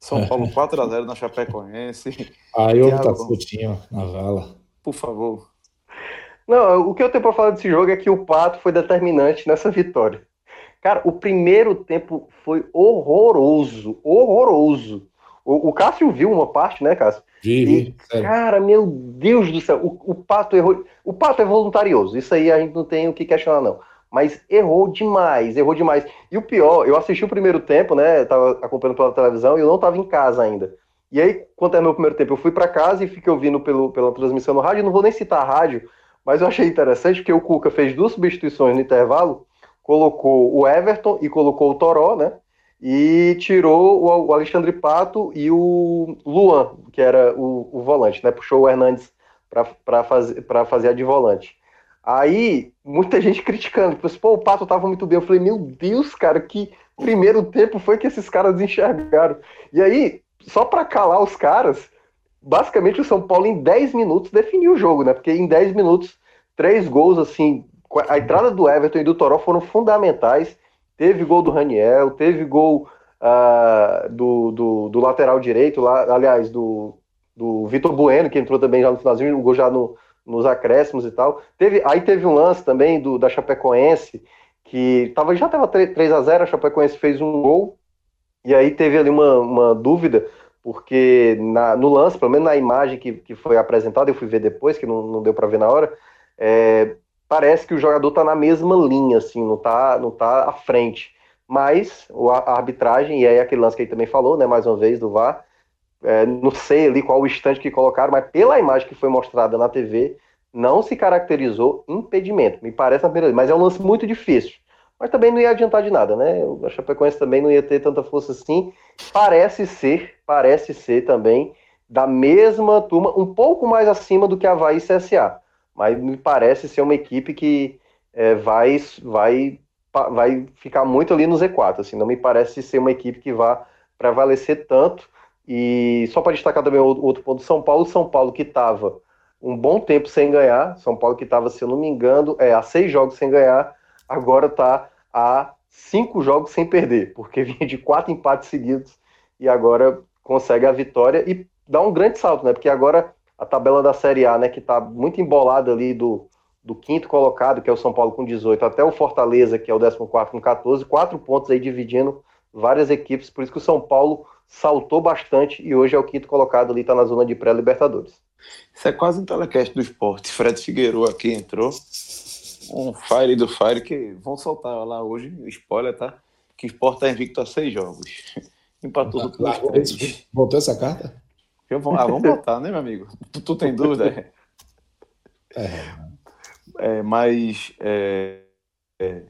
São Paulo 4x0 na Chapecoense. Aí eu tá Thiago. soltinho na vala. Por favor. Não, o que eu tenho pra falar desse jogo é que o Pato foi determinante nessa vitória. Cara, o primeiro tempo foi horroroso, horroroso. O, o Cássio viu uma parte, né, Cássio? Sério. Cara, meu Deus do céu, o, o Pato errou. O Pato é voluntarioso, isso aí a gente não tem o que questionar, não. Mas errou demais, errou demais. E o pior, eu assisti o primeiro tempo, né? Tava acompanhando pela televisão e eu não tava em casa ainda. E aí, quando terminou o primeiro tempo, eu fui para casa e fiquei ouvindo pelo, pela transmissão no rádio. Eu não vou nem citar a rádio, mas eu achei interessante porque o Cuca fez duas substituições no intervalo, colocou o Everton e colocou o Toró, né? E tirou o, Alexandre Pato e o Luan, que era o, o volante, né? Puxou o Hernandes para fazer, fazer a de volante. Aí, muita gente criticando, tipo pô, o Pato tava muito bem. Eu falei, meu Deus, cara, que primeiro tempo foi que esses caras enxergaram. E aí, só para calar os caras, basicamente o São Paulo em 10 minutos definiu o jogo, né? Porque em 10 minutos, três gols, assim, a entrada do Everton e do Toró foram fundamentais. Teve gol do Raniel, teve gol uh, do, do, do, lateral direito, lá, aliás, do, do Vitor Bueno, que entrou também já no finalzinho, o gol já no, nos acréscimos e tal. Teve, aí teve um lance também do, da Chapecoense, que tava, já estava 3 a 0 a Chapecoense fez um gol, e aí teve ali uma, uma dúvida, porque na, no lance, pelo menos na imagem que, que foi apresentada, eu fui ver depois, que não, não deu para ver na hora, é, parece que o jogador tá na mesma linha, assim, não tá, não tá à frente. Mas a arbitragem, e aí aquele lance que ele também falou, né, mais uma vez, do VAR, é, não sei ali qual o instante que colocaram, mas pela imagem que foi mostrada na TV, não se caracterizou impedimento. Me parece na primeira vez, mas é um lance muito difícil. Mas também não ia adiantar de nada, né? A Chapecoense também não ia ter tanta força assim. Parece ser, parece ser também da mesma turma, um pouco mais acima do que a Havaí CSA. Mas me parece ser uma equipe que é, vai, vai, vai ficar muito ali no Z4. Assim, não me parece ser uma equipe que vá prevalecer tanto. E só para destacar também outro ponto São Paulo, São Paulo que estava um bom tempo sem ganhar, São Paulo que estava, se eu não me engano, é, a seis jogos sem ganhar, agora está a cinco jogos sem perder, porque vinha de quatro empates seguidos e agora consegue a vitória e dá um grande salto, né? Porque agora a tabela da Série A, né, que está muito embolada ali do, do quinto colocado, que é o São Paulo com 18, até o Fortaleza, que é o 14 com 14, quatro pontos aí dividindo várias equipes, por isso que o São Paulo saltou bastante e hoje é o quinto colocado ali, está na zona de pré-Libertadores. Isso é quase um telecast do esporte. Fred Figueiredo aqui entrou. Um Fire do Fire que vão soltar lá hoje, spoiler, tá? Que o Sport tá invicto a seis jogos. Empatou tudo Lá, Voltou essa carta? Eu vou, ah, vamos botar, né, meu amigo? Tu, tu tem dúvida? É. É, mas. É, é.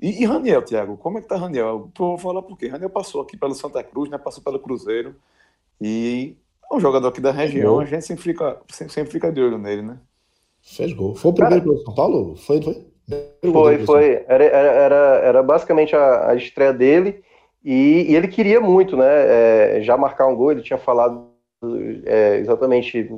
E, e Raniel, Thiago, como é que tá Raniel? Pô, vou falar por quê? Raniel passou aqui pelo Santa Cruz, né? Passou pelo Cruzeiro. E é um jogador aqui da região, a gente sempre fica, sempre, sempre fica de olho nele, né? Fez gol. Foi o primeiro pelo São Paulo? Foi, foi? Foi, foi. Era, era, era, era basicamente a, a estreia dele. E, e, ele queria muito, né? É, já marcar um gol, ele tinha falado é, exatamente,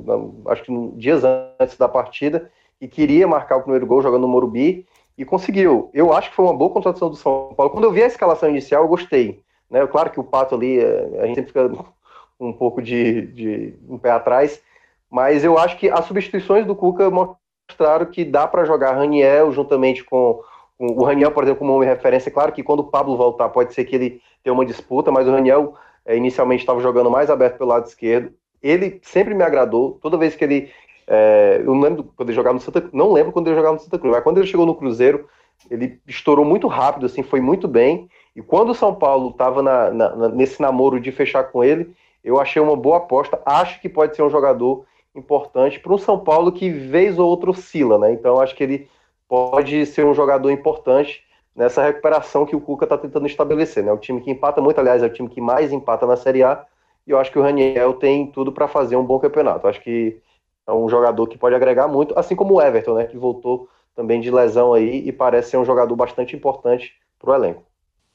acho que dias antes da partida, e queria marcar o primeiro gol jogando no Morumbi e conseguiu. Eu acho que foi uma boa contratação do São Paulo. Quando eu vi a escalação inicial, eu gostei. Né? Claro que o Pato ali, é, a gente sempre fica um pouco de, de um pé atrás, mas eu acho que as substituições do Cuca mostraram que dá para jogar Raniel juntamente com, com, o Raniel, por exemplo, como uma referência. Claro que quando o Pablo voltar, pode ser que ele tenha uma disputa, mas o Raniel é, inicialmente estava jogando mais aberto pelo lado esquerdo. Ele sempre me agradou. Toda vez que ele é, eu não lembro quando ele jogava no Santa não lembro quando ele jogava no Santa Cruz, mas quando ele chegou no Cruzeiro, ele estourou muito rápido, assim, foi muito bem. E quando o São Paulo estava na, na, nesse namoro de fechar com ele, eu achei uma boa aposta. Acho que pode ser um jogador importante para um São Paulo que vez ou outra oscila, né? Então acho que ele pode ser um jogador importante nessa recuperação que o Cuca está tentando estabelecer, né? O time que empata muito, aliás, é o time que mais empata na Série A. E eu acho que o Raniel tem tudo para fazer um bom campeonato. acho que é um jogador que pode agregar muito, assim como o Everton, né, que voltou também de lesão aí e parece ser um jogador bastante importante para o elenco.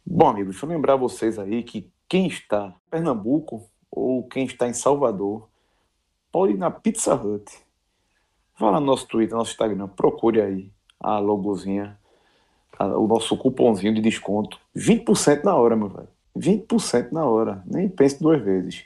Bom, amigos, deixa eu lembrar vocês aí que quem está em Pernambuco ou quem está em Salvador pode ir na Pizza Hut. Vá lá no nosso Twitter, nosso Instagram, procure aí a logozinha, o nosso cupomzinho de desconto. 20% na hora, meu velho. 20% na hora. Nem pense duas vezes.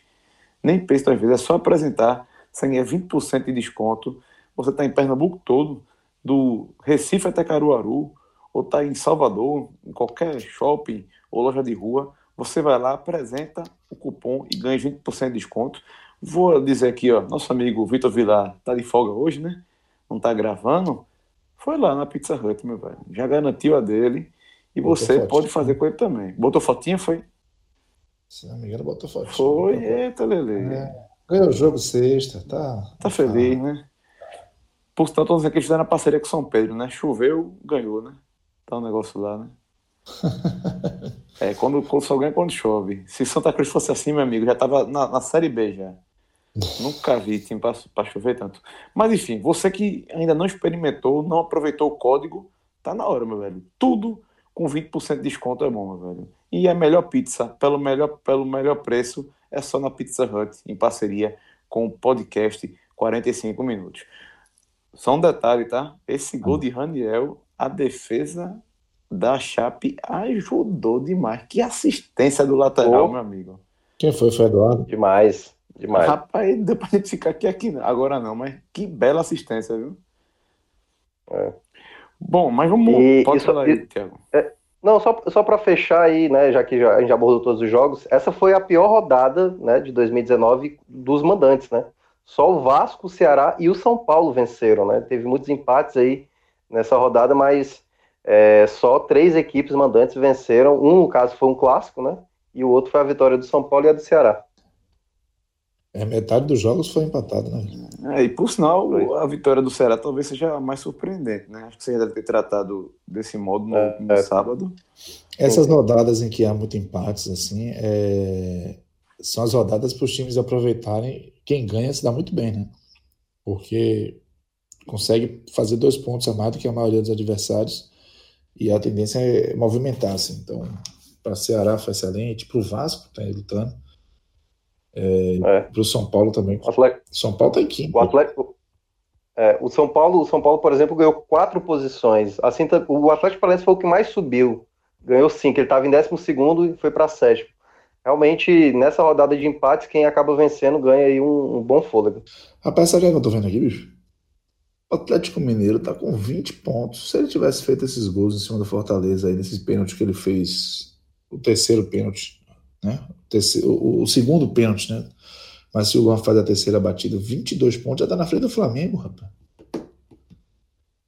Nem pense duas vezes. É só apresentar você ganha 20% de desconto. Você está em Pernambuco todo, do Recife até Caruaru, ou está em Salvador, em qualquer shopping ou loja de rua. Você vai lá, apresenta o cupom e ganha 20% de desconto. Vou dizer aqui, ó, nosso amigo Vitor Vilar está de folga hoje, né? Não está gravando. Foi lá na Pizza Hut, meu velho. Já garantiu a dele. E Botou você fotinha. pode fazer com ele também. Botou fotinha, foi? Se não me engano, botou fotinha. Foi, eita, Lele. É. Ganhou o jogo sexta, tá. Tá feliz, né? Por tanto, vamos dizer que eles fizeram a parceria com São Pedro, né? Choveu, ganhou, né? Tá um negócio lá, né? é, quando, quando só ganha quando chove. Se Santa Cruz fosse assim, meu amigo, já tava na, na Série B já. Nunca vi time para chover tanto. Mas enfim, você que ainda não experimentou, não aproveitou o código, tá na hora, meu velho. Tudo com 20% de desconto é bom, meu velho. E a melhor pizza, pelo melhor, pelo melhor preço, é só na Pizza Hut, em parceria com o podcast 45 Minutos. Só um detalhe, tá? Esse gol de Raniel, a defesa da Chape ajudou demais. Que assistência do lateral, oh. meu amigo. Quem foi? Foi Eduardo? Demais, demais. Rapaz, deu pra gente ficar aqui, aqui agora não, mas que bela assistência, viu? É. Bom, mas vamos. E, Pode isso, falar aí, Thiago. É, não, só, só para fechar aí, né, já que já, a gente abordou todos os jogos, essa foi a pior rodada né, de 2019 dos mandantes, né? Só o Vasco, o Ceará e o São Paulo venceram, né? Teve muitos empates aí nessa rodada, mas é, só três equipes mandantes venceram. Um, no caso, foi um clássico, né? E o outro foi a vitória do São Paulo e a do Ceará. É, metade dos jogos foi empatado, né? É, e por sinal, a vitória do Ceará talvez seja mais surpreendente, né? Acho que você deve ter tratado desse modo no, é, no é. sábado. Essas rodadas em que há muito empates, assim, é... são as rodadas para os times aproveitarem. Quem ganha se dá muito bem, né? Porque consegue fazer dois pontos a mais do que a maioria dos adversários e a tendência é movimentar-se. Então, para o Ceará foi excelente, para o Vasco, está aí lutando é, é. Para o São Paulo também. Atlético, São Paulo está em quinto. O Atlético. É, o São Paulo, o São Paulo, por exemplo, ganhou quatro posições. Assim, o Atlético Paranaense foi o que mais subiu. Ganhou cinco. Ele estava em décimo segundo e foi para sétimo. Realmente, nessa rodada de empates, quem acaba vencendo ganha aí um, um bom fôlego. Rapaz, sabe o que eu tô vendo aqui, bicho? O Atlético Mineiro tá com 20 pontos. Se ele tivesse feito esses gols em cima do Fortaleza aí, nesses pênaltis que ele fez, o terceiro pênalti, né? o, o, segundo pênalti, né? Mas se o Luan faz a terceira batida, 22 pontos, já tá na frente do Flamengo, rapaz.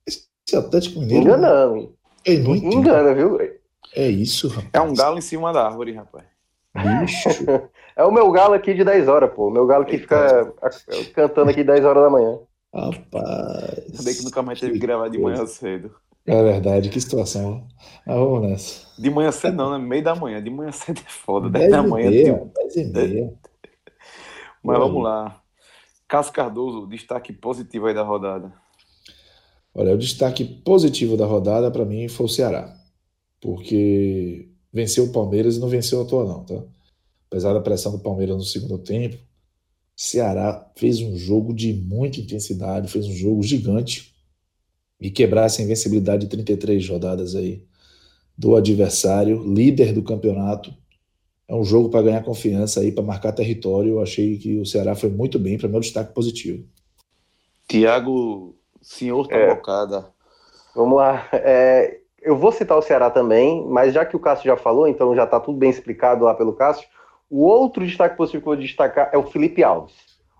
Esse Atlético Mineiro. Enganando. É muito. Engana, viu? É isso, rapaz. É um galo em cima da árvore, rapaz. Bicho. É o meu galo aqui de 10 horas, pô. O meu galo que fica cantando aqui 10 horas da manhã. Rapaz. Sabia que nunca mais teve que gravar de manhã cedo. É verdade, que situação. Mas vamos nessa. De manhã cedo não, né? Meio da manhã. De manhã cedo é foda. 10 10 da manhã. meia, tipo, 10 e meia. Mas vamos lá. Cássio Cardoso, destaque positivo aí da rodada. Olha, o destaque positivo da rodada para mim foi o Ceará. Porque venceu o Palmeiras e não venceu à toa, não, tá? Apesar da pressão do Palmeiras no segundo tempo, Ceará fez um jogo de muita intensidade, fez um jogo gigante e quebrar essa invencibilidade de 33 rodadas aí do adversário, líder do campeonato. É um jogo para ganhar confiança aí, para marcar território. Eu achei que o Ceará foi muito bem, para meu destaque positivo. Tiago, senhor É. Tabocada. Vamos lá. É, eu vou citar o Ceará também, mas já que o Cássio já falou, então já está tudo bem explicado lá pelo Cássio. O outro destaque positivo que eu vou destacar é o Felipe Alves.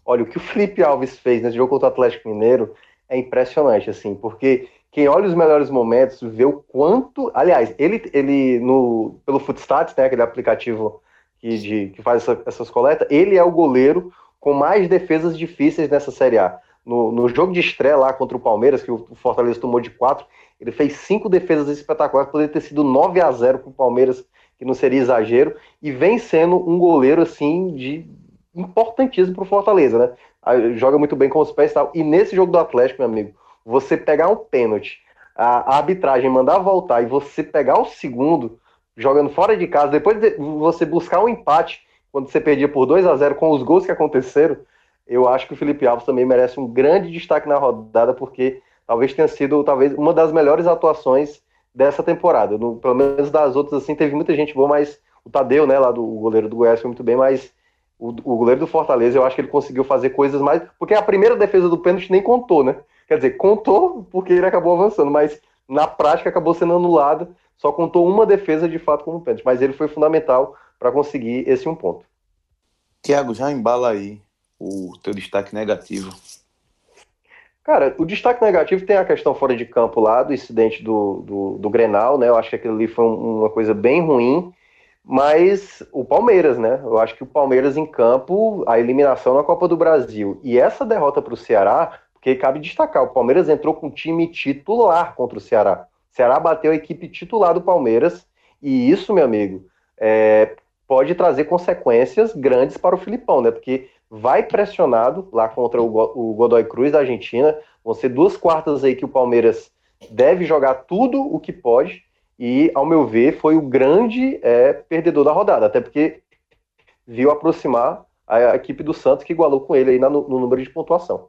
Olha, o que o Felipe Alves fez nesse jogo contra o Atlético Mineiro é impressionante, assim, porque quem olha os melhores momentos vê o quanto. Aliás, ele, ele no, pelo Footstats, né, aquele aplicativo que, de, que faz essa- essas coletas, ele é o goleiro com mais defesas difíceis nessa Série A. No, no jogo de estreia lá contra o Palmeiras, que o Fortaleza tomou de 4, ele fez cinco defesas espetaculares, poderia ter sido 9 a 0 para o Palmeiras, que não seria exagero, e vem sendo um goleiro assim de importantíssimo para o Fortaleza, né? Joga muito bem com os pés e tal. E nesse jogo do Atlético, meu amigo, você pegar um pênalti, a, a arbitragem mandar voltar e você pegar o segundo, jogando fora de casa, depois de você buscar um empate, quando você perdia por 2 a 0 com os gols que aconteceram, eu acho que o Felipe Alves também merece um grande destaque na rodada, porque talvez tenha sido talvez uma das melhores atuações dessa temporada. No- pelo menos das outras, assim, teve muita gente boa, mas o Tadeu, né, lá do goleiro do Goiás, foi muito bem, mas o, o goleiro do Fortaleza, eu acho que ele conseguiu fazer coisas mais. Porque a primeira defesa do pênalti nem contou, né? Quer dizer, contou porque ele acabou avançando, mas na prática acabou sendo anulado. Só contou uma defesa de fato como pênalti, mas ele foi fundamental para conseguir esse um ponto. Tiago, já embala aí o teu destaque negativo. Cara, o destaque negativo tem a questão fora de campo lá, do incidente do, do, do Grenal, né? Eu acho que aquilo ali foi um- uma coisa bem ruim, mas o Palmeiras, né? Eu acho que o Palmeiras em campo, a eliminação na Copa do Brasil e essa derrota para o Ceará, porque cabe destacar, o Palmeiras entrou com time titular contra o Ceará. O Ceará bateu a equipe titular do Palmeiras, e isso, meu amigo, é, pode trazer consequências grandes para o Filipão, né? Porque vai pressionado lá contra o, Go- o Godoy Cruz da Argentina. Vão ser duas quartas aí que o Palmeiras deve jogar tudo o que pode. E, ao meu ver, foi o grande é, perdedor da rodada. Até porque viu aproximar a equipe do Santos, que igualou com ele aí na- no, número de pontuação.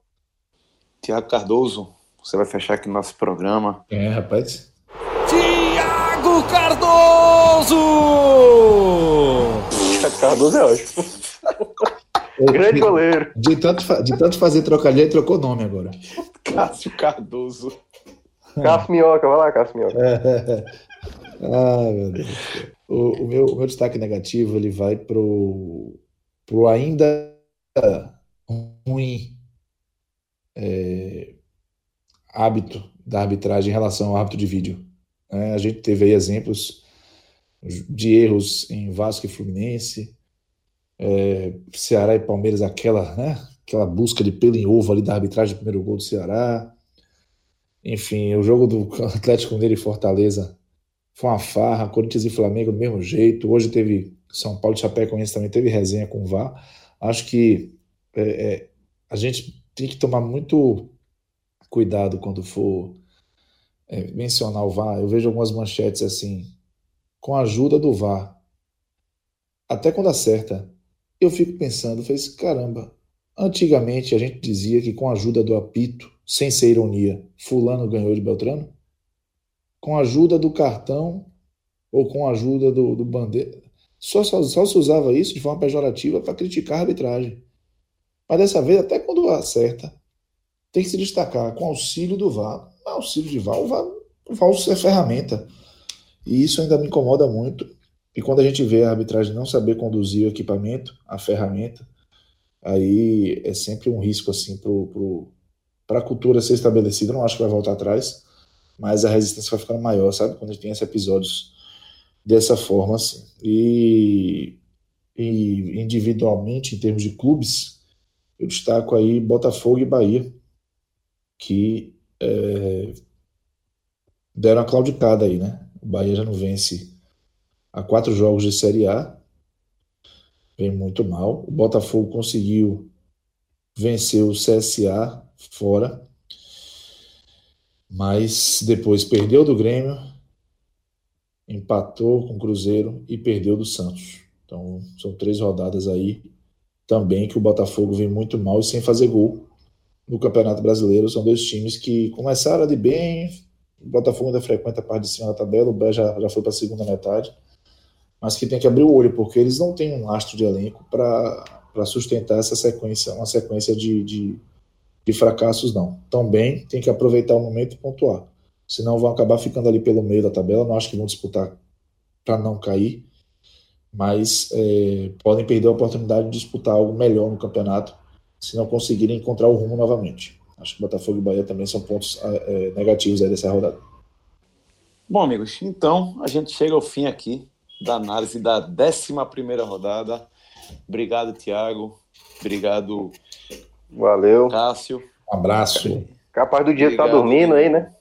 Tiago Cardoso, você vai fechar aqui nosso programa. É, rapaz. Tiago Cardoso! Cardoso é ótimo. Grande goleiro. De tanto, fa- de tanto fazer trocadilho, ele trocou nome agora. Cássio Cardoso. Cássio Minhoca, vai lá, Cássio Minhoca. Ai, meu Deus. O, o meu, o meu destaque negativo ele vai pro, pro ainda ruim é, hábito da arbitragem em relação ao árbitro de vídeo. né? a gente teve aí exemplos de erros em Vasco e Fluminense, é, Ceará e Palmeiras, aquela, né, aquela busca de pelo em ovo ali da arbitragem do primeiro gol do Ceará. Enfim, o jogo do Atlético Mineiro e Fortaleza foi uma farra, Corinthians e Flamengo do mesmo jeito. Hoje teve São Paulo e Chapecoense também teve resenha com o VAR. Acho que é, é, a gente tem que tomar muito cuidado quando for é, mencionar o VAR. Eu vejo algumas manchetes assim, com a ajuda do VAR. Até quando acerta, eu fico pensando, fez caramba. Antigamente a gente dizia que com a ajuda do apito, sem ser ironia, fulano ganhou de Beltrano com a ajuda do cartão ou com a ajuda do, do bandeira. Só, só, só se usava isso de forma pejorativa para criticar a arbitragem. Mas dessa vez, até quando acerta, tem que se destacar com auxílio do VAR. Não, auxílio de VAR, o VAR, o VAR é ferramenta. E isso ainda me incomoda muito. E quando a gente vê a arbitragem não saber conduzir o equipamento, a ferramenta, aí é sempre um risco assim para a cultura ser estabelecida. Não acho que vai voltar atrás mas a resistência vai ficando maior, sabe? Quando a gente tem esses episódios dessa forma, assim. E, e individualmente, em termos de clubes, eu destaco aí Botafogo e Bahia, que é, deram a claudicada aí, né? O Bahia já não vence há quatro jogos de Série A, vem muito mal. O Botafogo conseguiu vencer o CSA fora, mas depois perdeu do Grêmio, empatou com o Cruzeiro e perdeu do Santos. Então são três rodadas aí também que o Botafogo vem muito mal e sem fazer gol no Campeonato Brasileiro. São dois times que começaram de bem, o Botafogo ainda frequenta a parte de cima da tabela, o Bé já, já foi para a segunda metade, mas que tem que abrir o olho, porque eles não têm um astro de elenco para sustentar essa sequência, uma sequência de, de, de fracassos, não. Também tem que aproveitar o momento e pontuar. Senão vão acabar ficando ali pelo meio da tabela. Não acho que vão disputar para não cair, mas é, podem perder a oportunidade de disputar algo melhor no campeonato se não conseguirem encontrar o rumo novamente. Acho que Botafogo e Bahia também são pontos é, negativos aí dessa rodada. Bom, amigos, então a gente chega ao fim aqui da análise da 11 rodada. Obrigado, Tiago. Obrigado, Valeu. Cássio. Um abraço. Capaz do dia Obrigado. tá dormindo aí, né?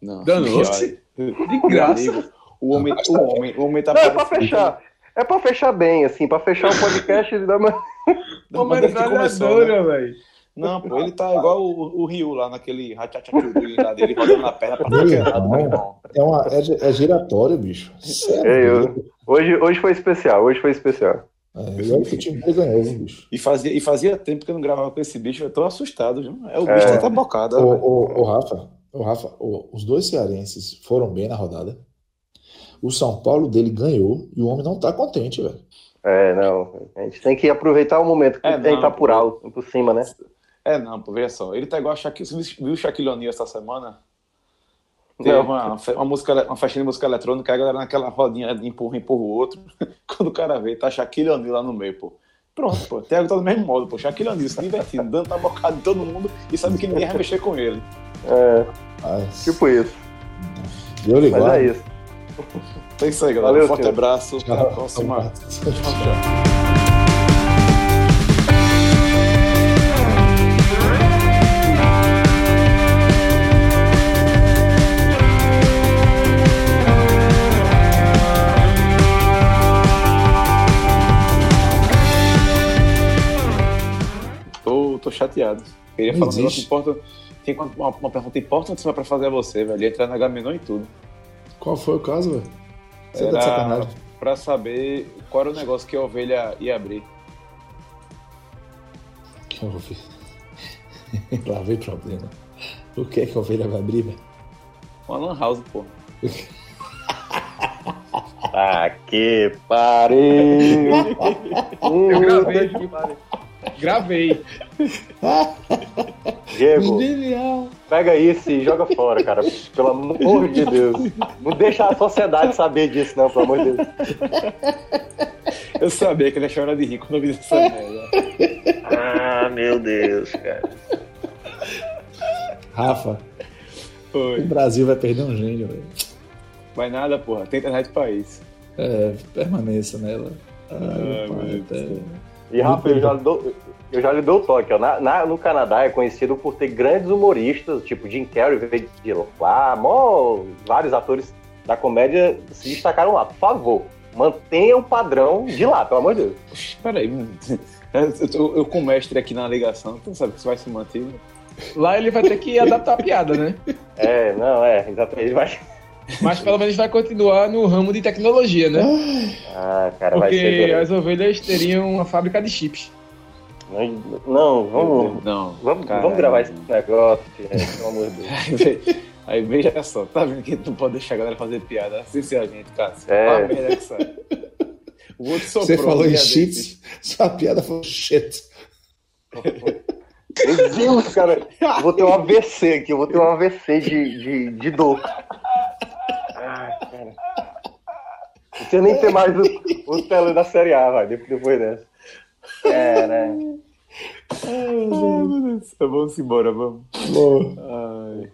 Não. De graça. O homem, o homem, o homem tá Não, é pra fechar. É pra fechar bem, assim, pra fechar o podcast da Uma mas desde que começou, né? metralhadora, velho. Não, pô, ele tá igual o, o Ryu lá naquele rachachachuru lá dele, rodando na perna pra lado, meu irmão. É, uma, é, é giratório, bicho. Sério. É, eu- Hoje, hoje foi especial, hoje foi especial. É, e que o time dele ganhou, viu, bicho. E fazia, e fazia tempo que eu não gravava com esse bicho, eu tô assustado, viu? É, o É. bicho tá até bocado. Ô, velho. ô, ô, Rafa, ô, Rafa ô, os dois cearenses foram bem na rodada. O São Paulo dele ganhou e o homem não tá contente, velho. É, não. A gente tem que aproveitar o momento que É, tem não, tá por alto, por cima, né? É, não, pô, veja só. Ele tá igual a Shaquille. Você viu o Shaquille O'Neal essa semana? Teve uma, uma, música, uma festinha de música eletrônica, a galera naquela rodinha de empurra, empurra o outro. Quando o cara vê, tá Shaquille O'Neal lá no meio, pô. Pronto, pô. Thiago tá do mesmo modo, pô. Shaquille O'Neal se divertindo, dando tá bocado de todo mundo e sabe que ninguém vai mexer com ele. É, Mas, tipo isso. deu Mas ligado. é isso. É isso aí, galera. Valeu, um forte senhor. abraço. Até a próxima. Tô, tô chateado. Queria Não falar um negócio importante. Tem uma, uma pergunta importantíssima pra fazer a você, velho. Entrar na Gamenon e tudo. Qual foi o caso, velho? Você tá de Era sacanagem. pra saber qual era o negócio que a ovelha ia abrir. Que ovelha. Lá vem problema. O que é que a ovelha vai abrir, velho? Uma lan house, pô. Ah, que pariu! Eu gravei aqui, Gravei. Diego, Genial. pega isso e joga fora, cara. Pelo amor de Deus. Não deixa a sociedade saber disso, não, pelo amor de Deus. Eu sabia que ele ia chorar de rir quando eu vi essa merda. Ah, meu Deus, cara. Rafa, o Oi. Brasil vai perder um gênio, velho. Vai nada, porra. Tem internet pra isso. É, permaneça nela. Ah, Ai, pai, meu até- Deus. E Rafa, eu já, lhe dou, eu já lhe dou o toque, ó. Na, na- no Canadá é conhecido por ter grandes humoristas, tipo Jim Carrey veio de lá, mó, vários atores da comédia se destacaram lá. Por favor, mantenha o padrão de lá, pelo amor de Deus. Espera aí. Eu, tô- eu com o mestre aqui na ligação, tu não sabe que isso vai se manter. né? Lá ele vai ter que adaptar a piada, né? É, não, é, exatamente. Ele vai... Mas pelo menos vai continuar no ramo de tecnologia, né? Ah, cara, vai ser. Porque as ovelhas teriam uma fábrica de chips. Não, não, vamos, Não. vamos, vamos gravar esse negócio, pelo amor de Deus. Aí, ve- aí veja só, tá vendo que não pode deixar a galera fazer piada sem ser a gente, Cássio? É. O outro soprou. Você falou em desses. sua piada foi shit. Meu Deus, cara, eu vou ter um AVC aqui, eu vou ter um AVC de, de, de dor. Ai, cara. Não precisa nem ter mais o, o tele da Série A, vai, depois, dessa. É, né? Ai, meu Deus. Vamos embora, vamos. Boa. Ai.